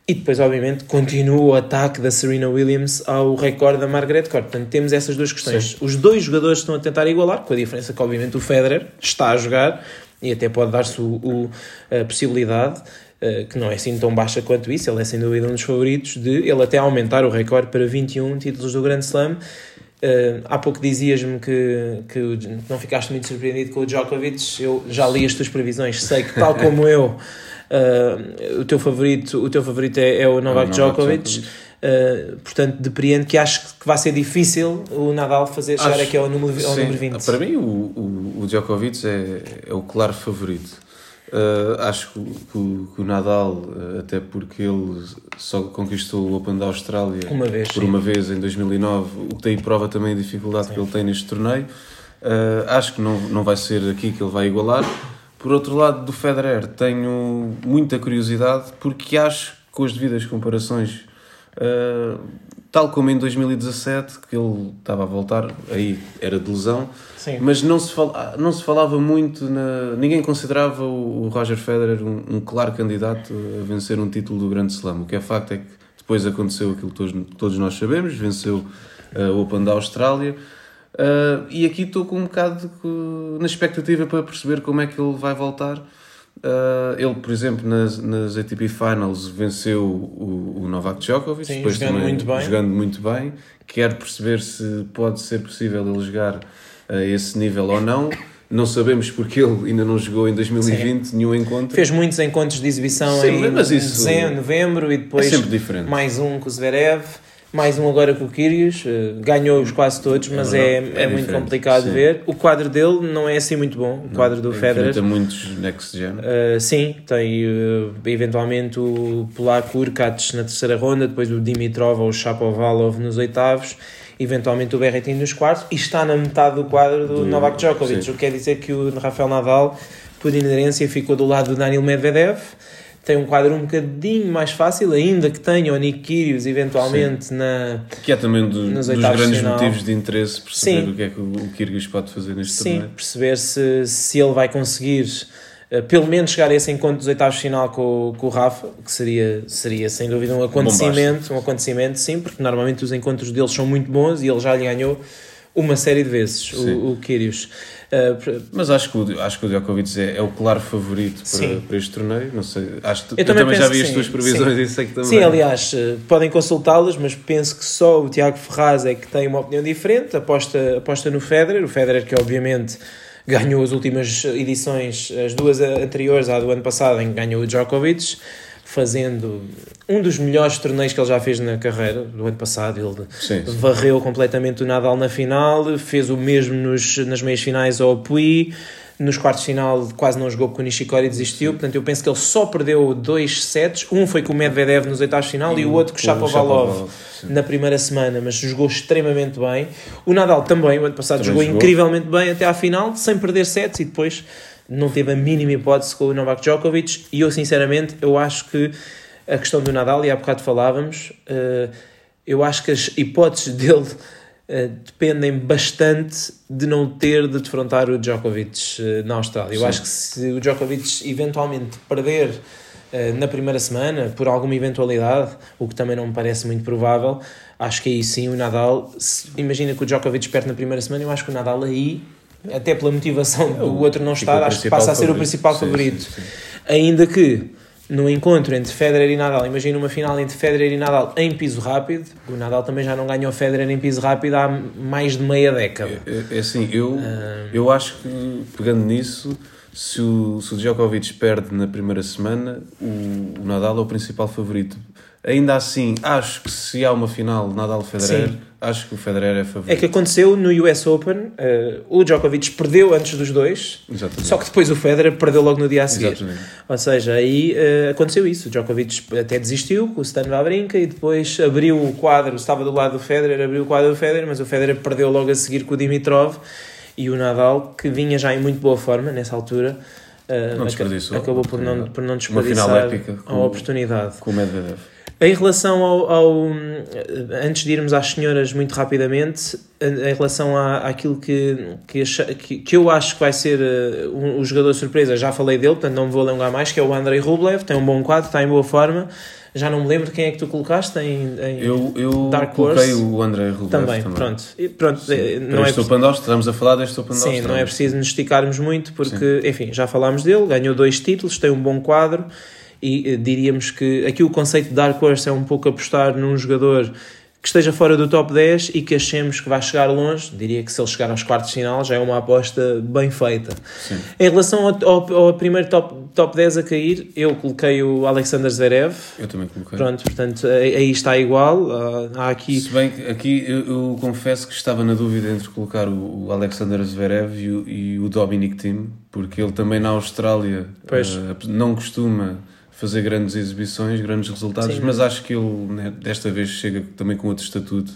E depois, obviamente, continua o ataque da Serena Williams ao recorde da Margaret Court. Portanto, temos essas duas questões. Sim. Os dois jogadores estão a tentar igualar, com a diferença que, obviamente, o Federer está a jogar e até pode dar-se a possibilidade, que não é assim tão baixa quanto isso, ele é sem dúvida um dos favoritos, de ele até aumentar o recorde para 21 títulos do Grand Slam. Uh, há pouco dizias-me que, que não ficaste muito surpreendido com o Djokovic. Eu já li as tuas previsões, sei que, tal como eu, uh, o teu favorito, o teu favorito é, é o Novak, Djokovic. Djokovic. Uh, portanto, depreendo que acho que vai ser difícil o Nadal fazer chegar acho, aqui ao número, ao número 20. Para mim, o, o, o Djokovic é, é o claro favorito. Uh, acho que, que, que, o Nadal, uh, até porque ele só conquistou o Open da Austrália uma vez, por sim. uma vez em 2009, o que tem prova também a dificuldade sim. que ele tem neste torneio. Uh, acho que não, não vai ser aqui que ele vai igualar. Por outro lado, do Federer, tenho muita curiosidade porque acho que com as devidas comparações tal como em 2017, que ele estava a voltar, aí era de lesão, Sim. mas não se, fala, não se falava muito, na, ninguém considerava o, Roger Federer um, um, claro candidato a vencer um título do Grande Slam. O que é facto é que depois aconteceu aquilo que todos, todos nós sabemos, venceu uh, o Open da Austrália. Uh, e aqui estou com um bocado de, na expectativa para perceber como é que ele vai voltar Uh, ele, por exemplo, nas, nas ATP Finals venceu o, o Novak Djokovic, Sim, depois jogando, muito bem. jogando muito bem. Quero perceber se pode ser possível ele jogar a esse nível ou não. Não sabemos porque ele ainda não jogou em 2020 Sim. nenhum encontro. Fez muitos encontros de exibição Sim, em mas isso dezembro, novembro e depois é mais um com o Zverev mais um agora com o Kyrgios, uh, ganhou-os quase todos, mas é, é, é muito complicado de ver. O quadro dele não é assim muito bom, o quadro do Federer. Tem muitos next gen. Uh, sim, tem uh, eventualmente o Polak Urkacz na terceira ronda, depois o Dimitrov ou o Shapovalov nos oitavos, eventualmente o Berrettini nos quartos, e está na metade do quadro do, do Novak Djokovic, sim. o que quer dizer que o Rafael Nadal, por inerência, ficou do lado do Daniel Medvedev, tem um quadro um bocadinho mais fácil, ainda que tenha o Nick Kyrgios eventualmente Sim. na que é também do, dos grandes final. motivos de interesse perceber Sim. o que é que o Kyrgios pode fazer neste Sim, torneio. perceber se, se ele vai conseguir uh, pelo menos chegar a esse encontro dos oitavos de final com, com o Rafa, que seria, seria sem dúvida um acontecimento, um acontecimento, sim, porque normalmente os encontros deles são muito bons e ele já lhe ganhou uma série de vezes, o, o Kyrgios. Uh, mas acho que, o, acho que o Djokovic é, é o claro favorito para, para, este torneio. Não sei, acho que, eu, eu também, também já vi as tuas previsões sim. e sei que também. Sim, aliás, uh, podem consultá-las, mas penso que só o Tiago Ferraz é que tem uma opinião diferente. Aposta, aposta no Federer, o Federer que obviamente ganhou as últimas edições, as duas anteriores à do ano passado, em que ganhou o Djokovic fazendo um dos melhores torneios que ele já fez na carreira, do ano passado. Ele sim, sim. varreu completamente o Nadal na final, fez o mesmo nos, nas meias finais ao Puy. Nos quartos de final quase não jogou porque o Nishikori desistiu, portanto eu penso que ele só perdeu dois sets. Um foi com o Medvedev nos oitavos de final e, e o outro com o Shapovalov na primeira semana, mas jogou extremamente bem. O Nadal também, o ano passado, também jogou, jogou incrivelmente bem até à final, sem perder sets e depois não teve a mínima hipótese com o Novak Djokovic e eu sinceramente eu acho que a questão do Nadal, e há bocado falávamos, uh, eu acho que as hipóteses dele uh, dependem bastante de não ter de defrontar o Djokovic uh, na Austrália. Eu acho que se o Djokovic eventualmente perder na primeira semana, por alguma eventualidade, o que também não me parece muito provável, acho que aí sim o Nadal, imagina que o Djokovic perde na primeira semana, eu acho que o Nadal aí até pela motivação é, do outro não estar, acho que passa a ser o principal favorito. Sim, sim, sim. Ainda que no encontro entre Federer e Nadal, imagina uma final entre Federer e Nadal em piso rápido, o Nadal também já não ganhou Federer em piso rápido há mais de meia década. É, é, é assim, eu, ah. eu acho que, pegando nisso, se o, se o Djokovic perde na primeira semana, o, o Nadal é o principal favorito. Ainda assim, acho que se há uma final Nadal-Federer, Sim. acho que o Federer é favorito. É que aconteceu no US Open, eh, o Djokovic perdeu antes dos dois, Exatamente. só que depois o Federer perdeu logo no dia a seguir. Exatamente. Ou seja, aí eh, aconteceu isso. O Djokovic até desistiu com o Stan Wawrinka e depois abriu o quadro, estava do lado do Federer, abriu o quadro do Federer, mas o Federer perdeu logo a seguir com o Dimitrov e o Nadal, que vinha já em muito boa forma nessa altura, eh, Não desperdiçou. acabou por não, por não Uma final desperdiçar épica a oportunidade. Com o Medvedev. Em relação ao, ao- Antes de irmos às senhoras, muito rapidamente, em relação à, àquilo que, que, que, eu acho que vai ser um- o jogador surpresa, já falei dele, portanto não me vou alongar mais, que é o Andrei Rublev, tem um bom quadro, está em boa forma. Já não me lembro de quem é que tu colocaste em. em- Eu, eu Dark coloquei Horse. o André Rublev também, também. pronto. E pronto eh, Não é de Áustria, estamos a falar deste de Sim, não é preciso nos esticarmos muito porque, enfim, já falámos dele, ganhou dois títulos, tem um bom quadro e eh, diríamos que aqui o conceito de Dark Horse é um pouco apostar num jogador que esteja fora do top 10 e que achemos que vai chegar longe. Diria que se ele chegar aos quartos de final já é uma aposta bem feita. Sim. Em relação ao, ao- ao primeiro top, top 10 a cair, eu coloquei o Alexander Zverev. Eu também coloquei. Pronto, portanto, aí está igual. Ah, Há aqui Se bem que aqui eu, eu confesso que estava na dúvida entre colocar o, o Alexander Zverev e o, e o Dominic Thiem, porque ele também na Austrália eh, não costuma fazer grandes exibições, grandes resultados, Sim. mas acho que ele né, desta vez chega também com outro estatuto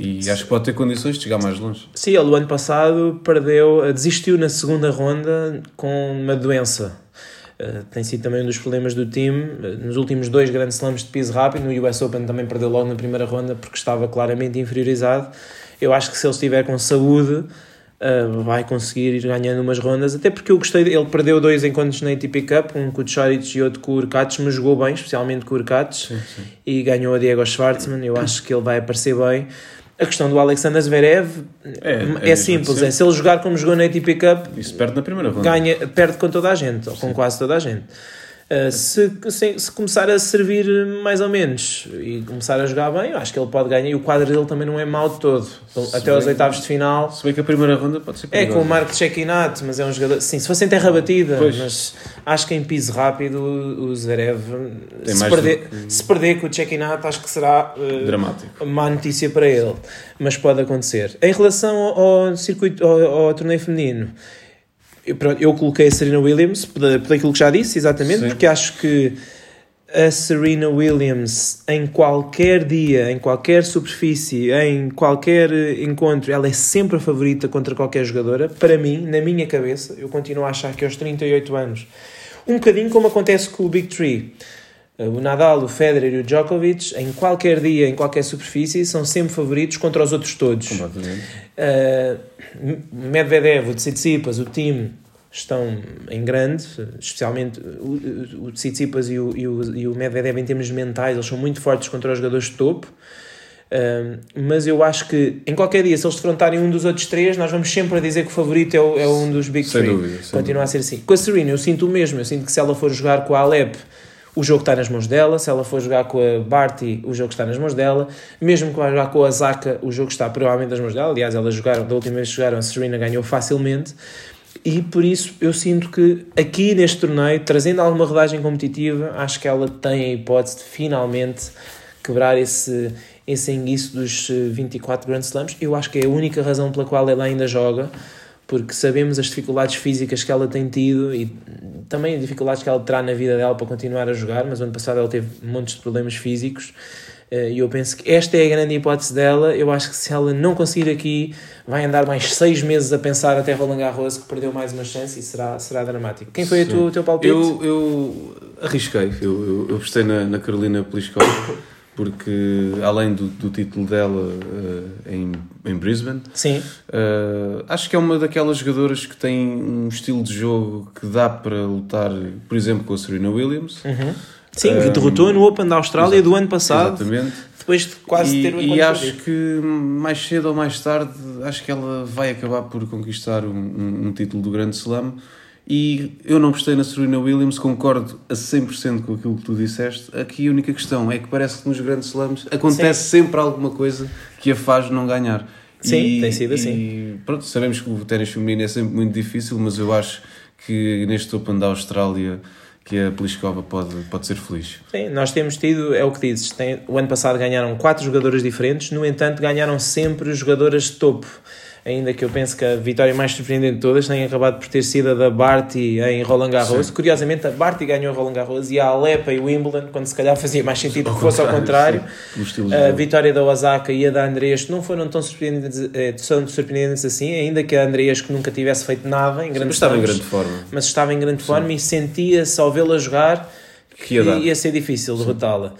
e acho que pode ter condições de chegar mais longe. Sim, ele o ano passado perdeu, desistiu na segunda ronda com uma doença. Uh, tem sido também um dos problemas do time. Uh, nos últimos dois grandes slams de piso rápido, no US Open também perdeu logo na primeira ronda porque estava claramente inferiorizado. Eu acho que se ele estiver com saúde, uh, vai conseguir ir ganhando umas rondas. Até porque eu gostei, ele perdeu dois encontros na ATP Cup, um com o Choric e outro com o Urkats, mas jogou bem, especialmente com o Urkats e ganhou a Diego Schwartzman. Eu acho que ele vai aparecer bem. A questão do Alexander Zverev É, é, é simples, é se ele jogar como jogou na ATP Cup, Isso perde na primeira ronda. ganha, perde com toda a gente, ou com quase toda a gente. Uh, se, se, se começar a servir mais ou menos e começar a jogar bem, eu acho que ele pode ganhar. E o quadro dele também não é mau de todo. Então, Até aos oitavos de final. Se bem que a primeira ronda pode ser É com o perigosa. Marco Chequinato, mas é um jogador. Sim, se fosse em terra batida, Pois. mas acho que em piso rápido o Zverev, Tem se perder, do se perder com o Chequinato, acho que será uh, Dramático. má notícia para ele, mas pode acontecer. Em relação ao, ao circuito, ao, ao torneio feminino, eu, pronto, eu coloquei a Serena Williams, por, por aquilo que já disse, exatamente, Sim. porque acho que a Serena Williams, em qualquer dia, em qualquer superfície, em qualquer encontro, ela é sempre a favorita contra qualquer jogadora. Para mim, na minha cabeça, eu continuo a achar que aos 38 anos, um bocadinho como acontece com o Big Three. Eh, O Nadal, o Federer e o Djokovic, em qualquer dia, em qualquer superfície, são sempre favoritos contra os outros todos. Uh, Medvedev, o Tsitsipas, o time estão em grande, especialmente o, o Tsitsipas e o, e, o, e o Medvedev em termos mentais, eles são muito fortes contra os jogadores de topo. Uh, mas eu acho que em qualquer dia, se eles defrontarem um dos outros três, nós vamos sempre a dizer que o favorito é, o- é um dos Big Sem Three. dúvida, Continua a ser assim. Com a Serena, eu sinto o mesmo. Eu sinto que se ela for jogar com a Alep, o jogo está nas mãos dela. Se ela for jogar com a Barty, o jogo está nas mãos dela. Mesmo que vá jogar com a Zaka, o jogo está provavelmente nas mãos dela. Aliás, elas jogaram, da última vez que jogaram, a Serena ganhou facilmente. E por isso eu sinto que aqui neste torneio, trazendo alguma rodagem competitiva, acho que ela tem a hipótese de finalmente quebrar esse, esse enguiço dos eh, 24 Grand Slams. Eu acho que é a única razão pela qual ela ainda joga, porque sabemos as dificuldades físicas que ela tem tido e também as dificuldades que ela terá na vida dela para continuar a jogar, mas ano passado ela teve montes de problemas físicos eh, e eu penso que esta é a grande hipótese dela. Eu acho que se ela não conseguir aqui, vai andar mais seis meses a pensar até Roland Garros que perdeu mais uma chance e será, será dramático. Quem foi a Sim. tua, o teu palpite? Eu, eu arrisquei, eu, eu, eu apostei na, na Carolina Pliskova, porque além do, do título dela eh, em, em Brisbane, Sim, eh, acho que é uma daquelas jogadoras que tem um estilo de jogo que dá para lutar, por exemplo, com a Serena Williams. Uhum. sim que Um, derrotou no Open da Austrália do ano passado, Exatamente. depois de quase e, ter o e acho que mais cedo ou mais tarde acho que ela vai acabar por conquistar um, um, um título do Grande Slam e eu não gostei na Serena Williams, concordo a 100% com aquilo que tu disseste. Aqui a única questão é que parece que nos grandes slams acontece sempre alguma coisa que a faz não ganhar. Sim, tem sido e, assim. Pronto, sabemos que o ténis feminino é sempre muito difícil, mas eu acho que neste Open da Austrália que a Pliskova pode, pode ser feliz. Sim, nós temos tido, é o que dizes, tem, o ano passado ganharam quatro jogadoras diferentes, no entanto ganharam sempre jogadoras de topo ainda que eu penso que a vitória mais surpreendente de todas tem acabado por ter sido a da Barty em Roland Garros. Sim. Curiosamente, a Barty ganhou Roland Garros e a Alepa e Wimbledon, quando se calhar fazia mais sentido ao que fosse ao contrário. A vitória da Osaka e a da Andreas não foram tão surpreendentes, eh, tão surpreendentes assim, ainda que a Andreas que nunca tivesse feito nada em grande mas estava em grande forma. Mas estava em grande forma e sentia-se ao vê-la jogar que ia, ia ser difícil derrotá-la.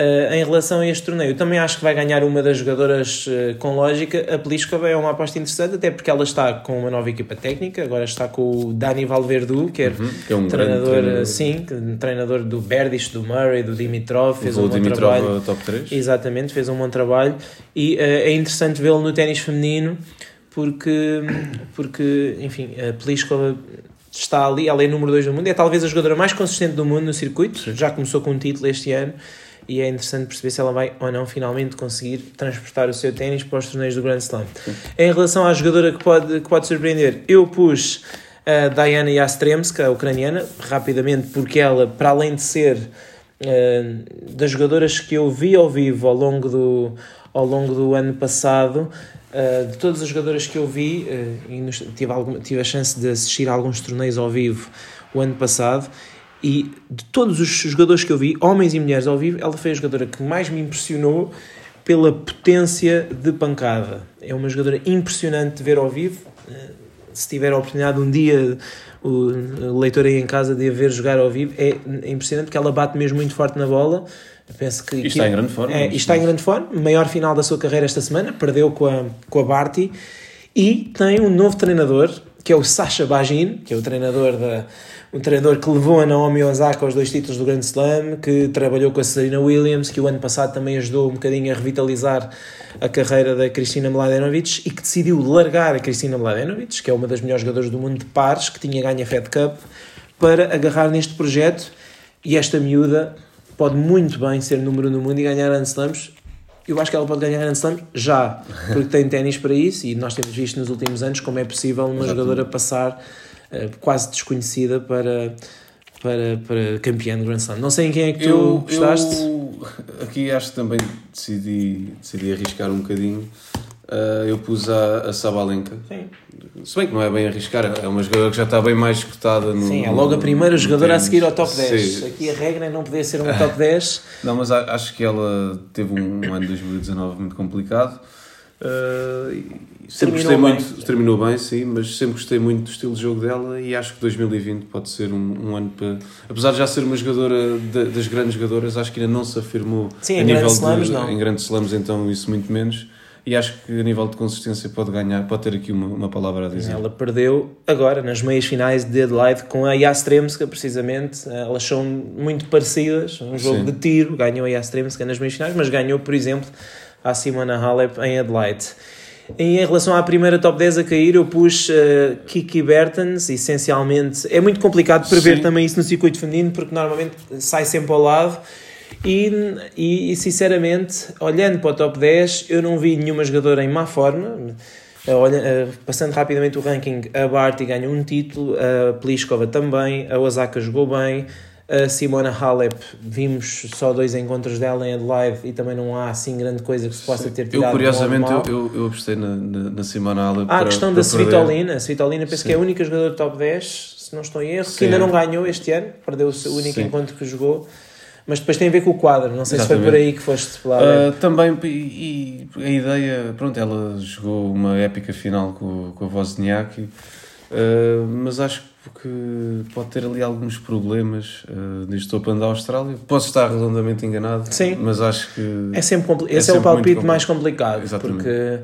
Uh, em relação a este torneio, também acho que vai ganhar uma das jogadoras uh, com lógica. A Pliskova é uma aposta interessante, até porque ela está com uma nova equipa técnica. Agora está com o Dani Valverdu, que é, uhum, que é um treinador, treinador, sim, treinador do Berdych, do Murray, do Dimitrov. Fez um bom Dimitrov trabalho. top 3. Exatamente, fez um bom trabalho. E uh, é interessante vê-lo no ténis feminino, porque, porque enfim, a Pliskova está ali, ela é número 2 do mundo, é talvez a jogadora mais consistente do mundo no circuito, já começou com um título este ano e é interessante perceber se ela vai ou não finalmente conseguir transportar o seu ténis para os torneios do Grand Slam. Em relação à jogadora que pode, que pode surpreender, eu pus a Diana Yastremska, a ucraniana, rapidamente, porque ela, para além de ser uh, das jogadoras que eu vi ao vivo ao longo do, ao longo do ano passado, uh, de todas as jogadoras que eu vi, uh, e nos, tive, tive a chance de assistir a alguns torneios ao vivo o ano passado, e de todos os jogadores que eu vi, homens e mulheres ao vivo, ela foi a jogadora que mais me impressionou pela potência de pancada. É uma jogadora impressionante de ver ao vivo. Eh, se tiver a oportunidade um dia, o leitor aí em casa de a ver jogar ao vivo, é impressionante porque ela bate mesmo muito forte na bola. Eu penso que, e está em grande forma. É, está em grande forma. Maior final da sua carreira esta semana. Perdeu com a, com a Barty. E tem um novo treinador, que é o Sasha Bajin, que é o treinador da um treinador que levou a Naomi Osaka aos dois títulos do Grand Slam, que trabalhou com a Serena Williams, que o ano passado também ajudou um bocadinho a revitalizar a carreira da Cristina Mladenovic e que decidiu largar a Cristina Mladenovic, que é uma das melhores jogadoras do mundo de pares, que tinha ganho a Fed Cup, para agarrar neste projeto. E esta miúda pode muito bem ser número no mundo e ganhar Grand Slams. Eu acho que ela pode ganhar Grand Slam já, porque tem ténis para isso e nós temos visto nos últimos anos como é possível uma Exatamente. jogadora passar quase desconhecida para, para, para campeã do Grand Slam. Não sei em quem é que tu eu, gostaste. Eu, aqui acho que também decidi, decidi arriscar um bocadinho. Uh, eu pus a, a Sabalenka. Sim. Se bem que não é bem arriscar, é uma jogadora que já está bem mais cotada no. Sim, é logo a primeira jogadora a seguir ao top 10. Sim. Aqui a regra é não poder ser uma top 10. não, mas acho que ela teve um, um ano de 2019 muito complicado. Uh, sempre terminou gostei bem. muito, terminou bem, sim, mas sempre gostei muito do estilo de jogo dela e acho que 2020 pode ser um, um ano para. Apesar de já ser uma jogadora de, das grandes jogadoras, acho que ainda não se afirmou sim, a em nível slams, de, não. em grandes slams, então isso muito menos. E acho que a nível de consistência pode ganhar, pode ter aqui uma, uma palavra a dizer. Ela perdeu agora nas meias finais de Adelaide com a Yastremska, precisamente. Elas são muito parecidas, um jogo Sim. de tiro. Ganhou a Yastremska nas meias finais, mas ganhou, por exemplo, à Simona Halep em Adelaide. Em relação à primeira top 10 a cair, eu pus uh, Kiki Bertens, essencialmente. É muito complicado prever Sim. também isso no circuito feminino, porque normalmente sai sempre ao lado. E, e, sinceramente, olhando para o top 10, eu não vi nenhuma jogadora em má forma. Uh, olha, uh, passando rapidamente o ranking, a Barty ganhou um título, a Pliskova também, a Osaka jogou bem, a Simona Halep, vimos só dois encontros dela em Adelaide e também não há assim grande coisa que se possa ter tirado. Eu, curiosamente, eu, eu, eu apostei na, na, na Simona Halep. Ah, a questão da Svitolina. A Svitolina penso Sim. que é a única jogadora do top 10, se não estou em erro, Sim. que ainda não ganhou este ano, perdeu o único encontro que jogou. Mas depois tem a ver com o quadro, não sei Exatamente. se foi por aí que foste falar. Uh, também, e, e, a ideia, pronto, ela jogou uma épica final com, com a Wozniak, uh, mas acho que porque pode ter ali alguns problemas uh, neste Open da Austrália. Posso estar redondamente enganado, Sim. mas acho que. É sempre compli- é Esse é, o palpite mais complicado. Exatamente. Porque.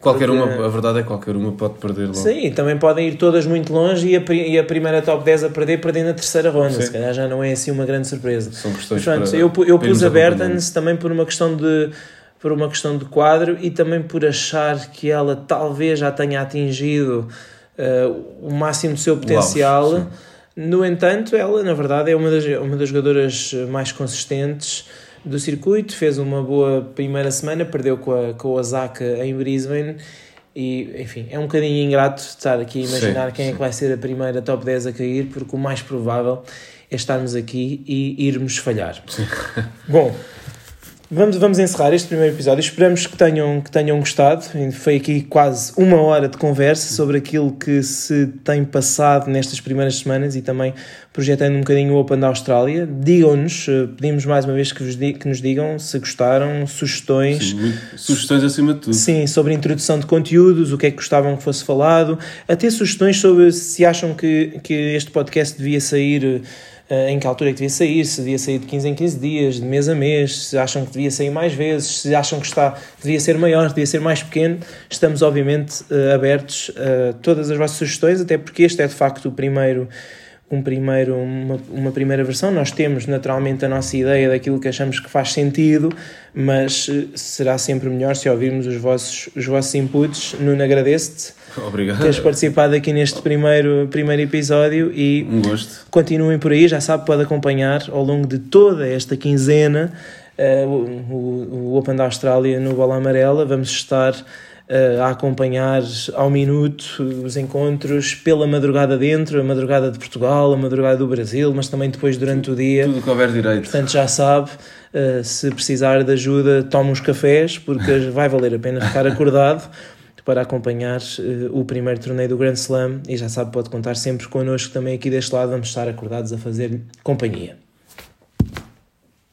Qualquer porque... uma, a verdade é que qualquer uma pode perder logo. Sim, também podem ir todas muito longe e a, e a primeira top 10 a perder, perdendo na terceira ronda. Sim. Se calhar já não é assim uma grande surpresa. São questões Mas, eu, eu pus a Bertens também por uma questão de por uma questão de quadro e também por achar que ela talvez já tenha atingido uh, o máximo do seu potencial. Uau, no entanto, ela, na verdade, é uma das, uma das jogadoras mais consistentes do circuito. Fez uma boa primeira semana, perdeu com a, com a Osaka em Brisbane. E, enfim, é um bocadinho ingrato estar aqui a imaginar Sim, quem é sim. que vai ser a primeira top 10 a cair, porque o mais provável é estarmos aqui e irmos falhar. Bom, vamos, vamos encerrar este primeiro episódio. Esperamos que tenham, que tenham gostado. Foi aqui quase uma hora de conversa sobre aquilo que se tem passado nestas primeiras semanas e também projetando um bocadinho o Open da Austrália. Digam-nos, eh, pedimos mais uma vez que, vos que nos digam se gostaram, sugestões. Sim, sugestões acima de tudo. Sim, sobre a introdução de conteúdos, o que é que gostavam que fosse falado, até sugestões sobre se acham que, que este podcast devia sair, eh, em que altura é que devia sair, se devia sair de 15 em 15 dias, de mês a mês, se acham que devia sair mais vezes, se acham que está, devia ser maior, devia ser mais pequeno. Estamos, obviamente, eh, abertos a todas as vossas sugestões, até porque este é de facto o primeiro um primeiro, uma, uma primeira versão. Nós temos naturalmente a nossa ideia daquilo que achamos que faz sentido, mas eh, será sempre melhor se ouvirmos os vossos, os vossos inputs. Nuno, agradeço-te Obrigado. teres participado aqui neste primeiro, primeiro episódio e Um gosto. continuem por aí. Já sabe, pode acompanhar ao longo de toda esta quinzena o, o, o Open da Austrália no Bola Amarela. Vamos estar eh, a acompanhar ao minuto os encontros pela madrugada dentro, a madrugada de Portugal, a madrugada do Brasil, mas também depois durante o dia. Tudo que houver direito. Portanto, já sabe, eh, se precisar de ajuda, tome uns cafés, porque vai valer a pena ficar acordado para acompanhar eh, o primeiro torneio do Grand Slam. E já sabe, pode contar sempre connosco também aqui deste lado, vamos estar acordados a fazer companhia.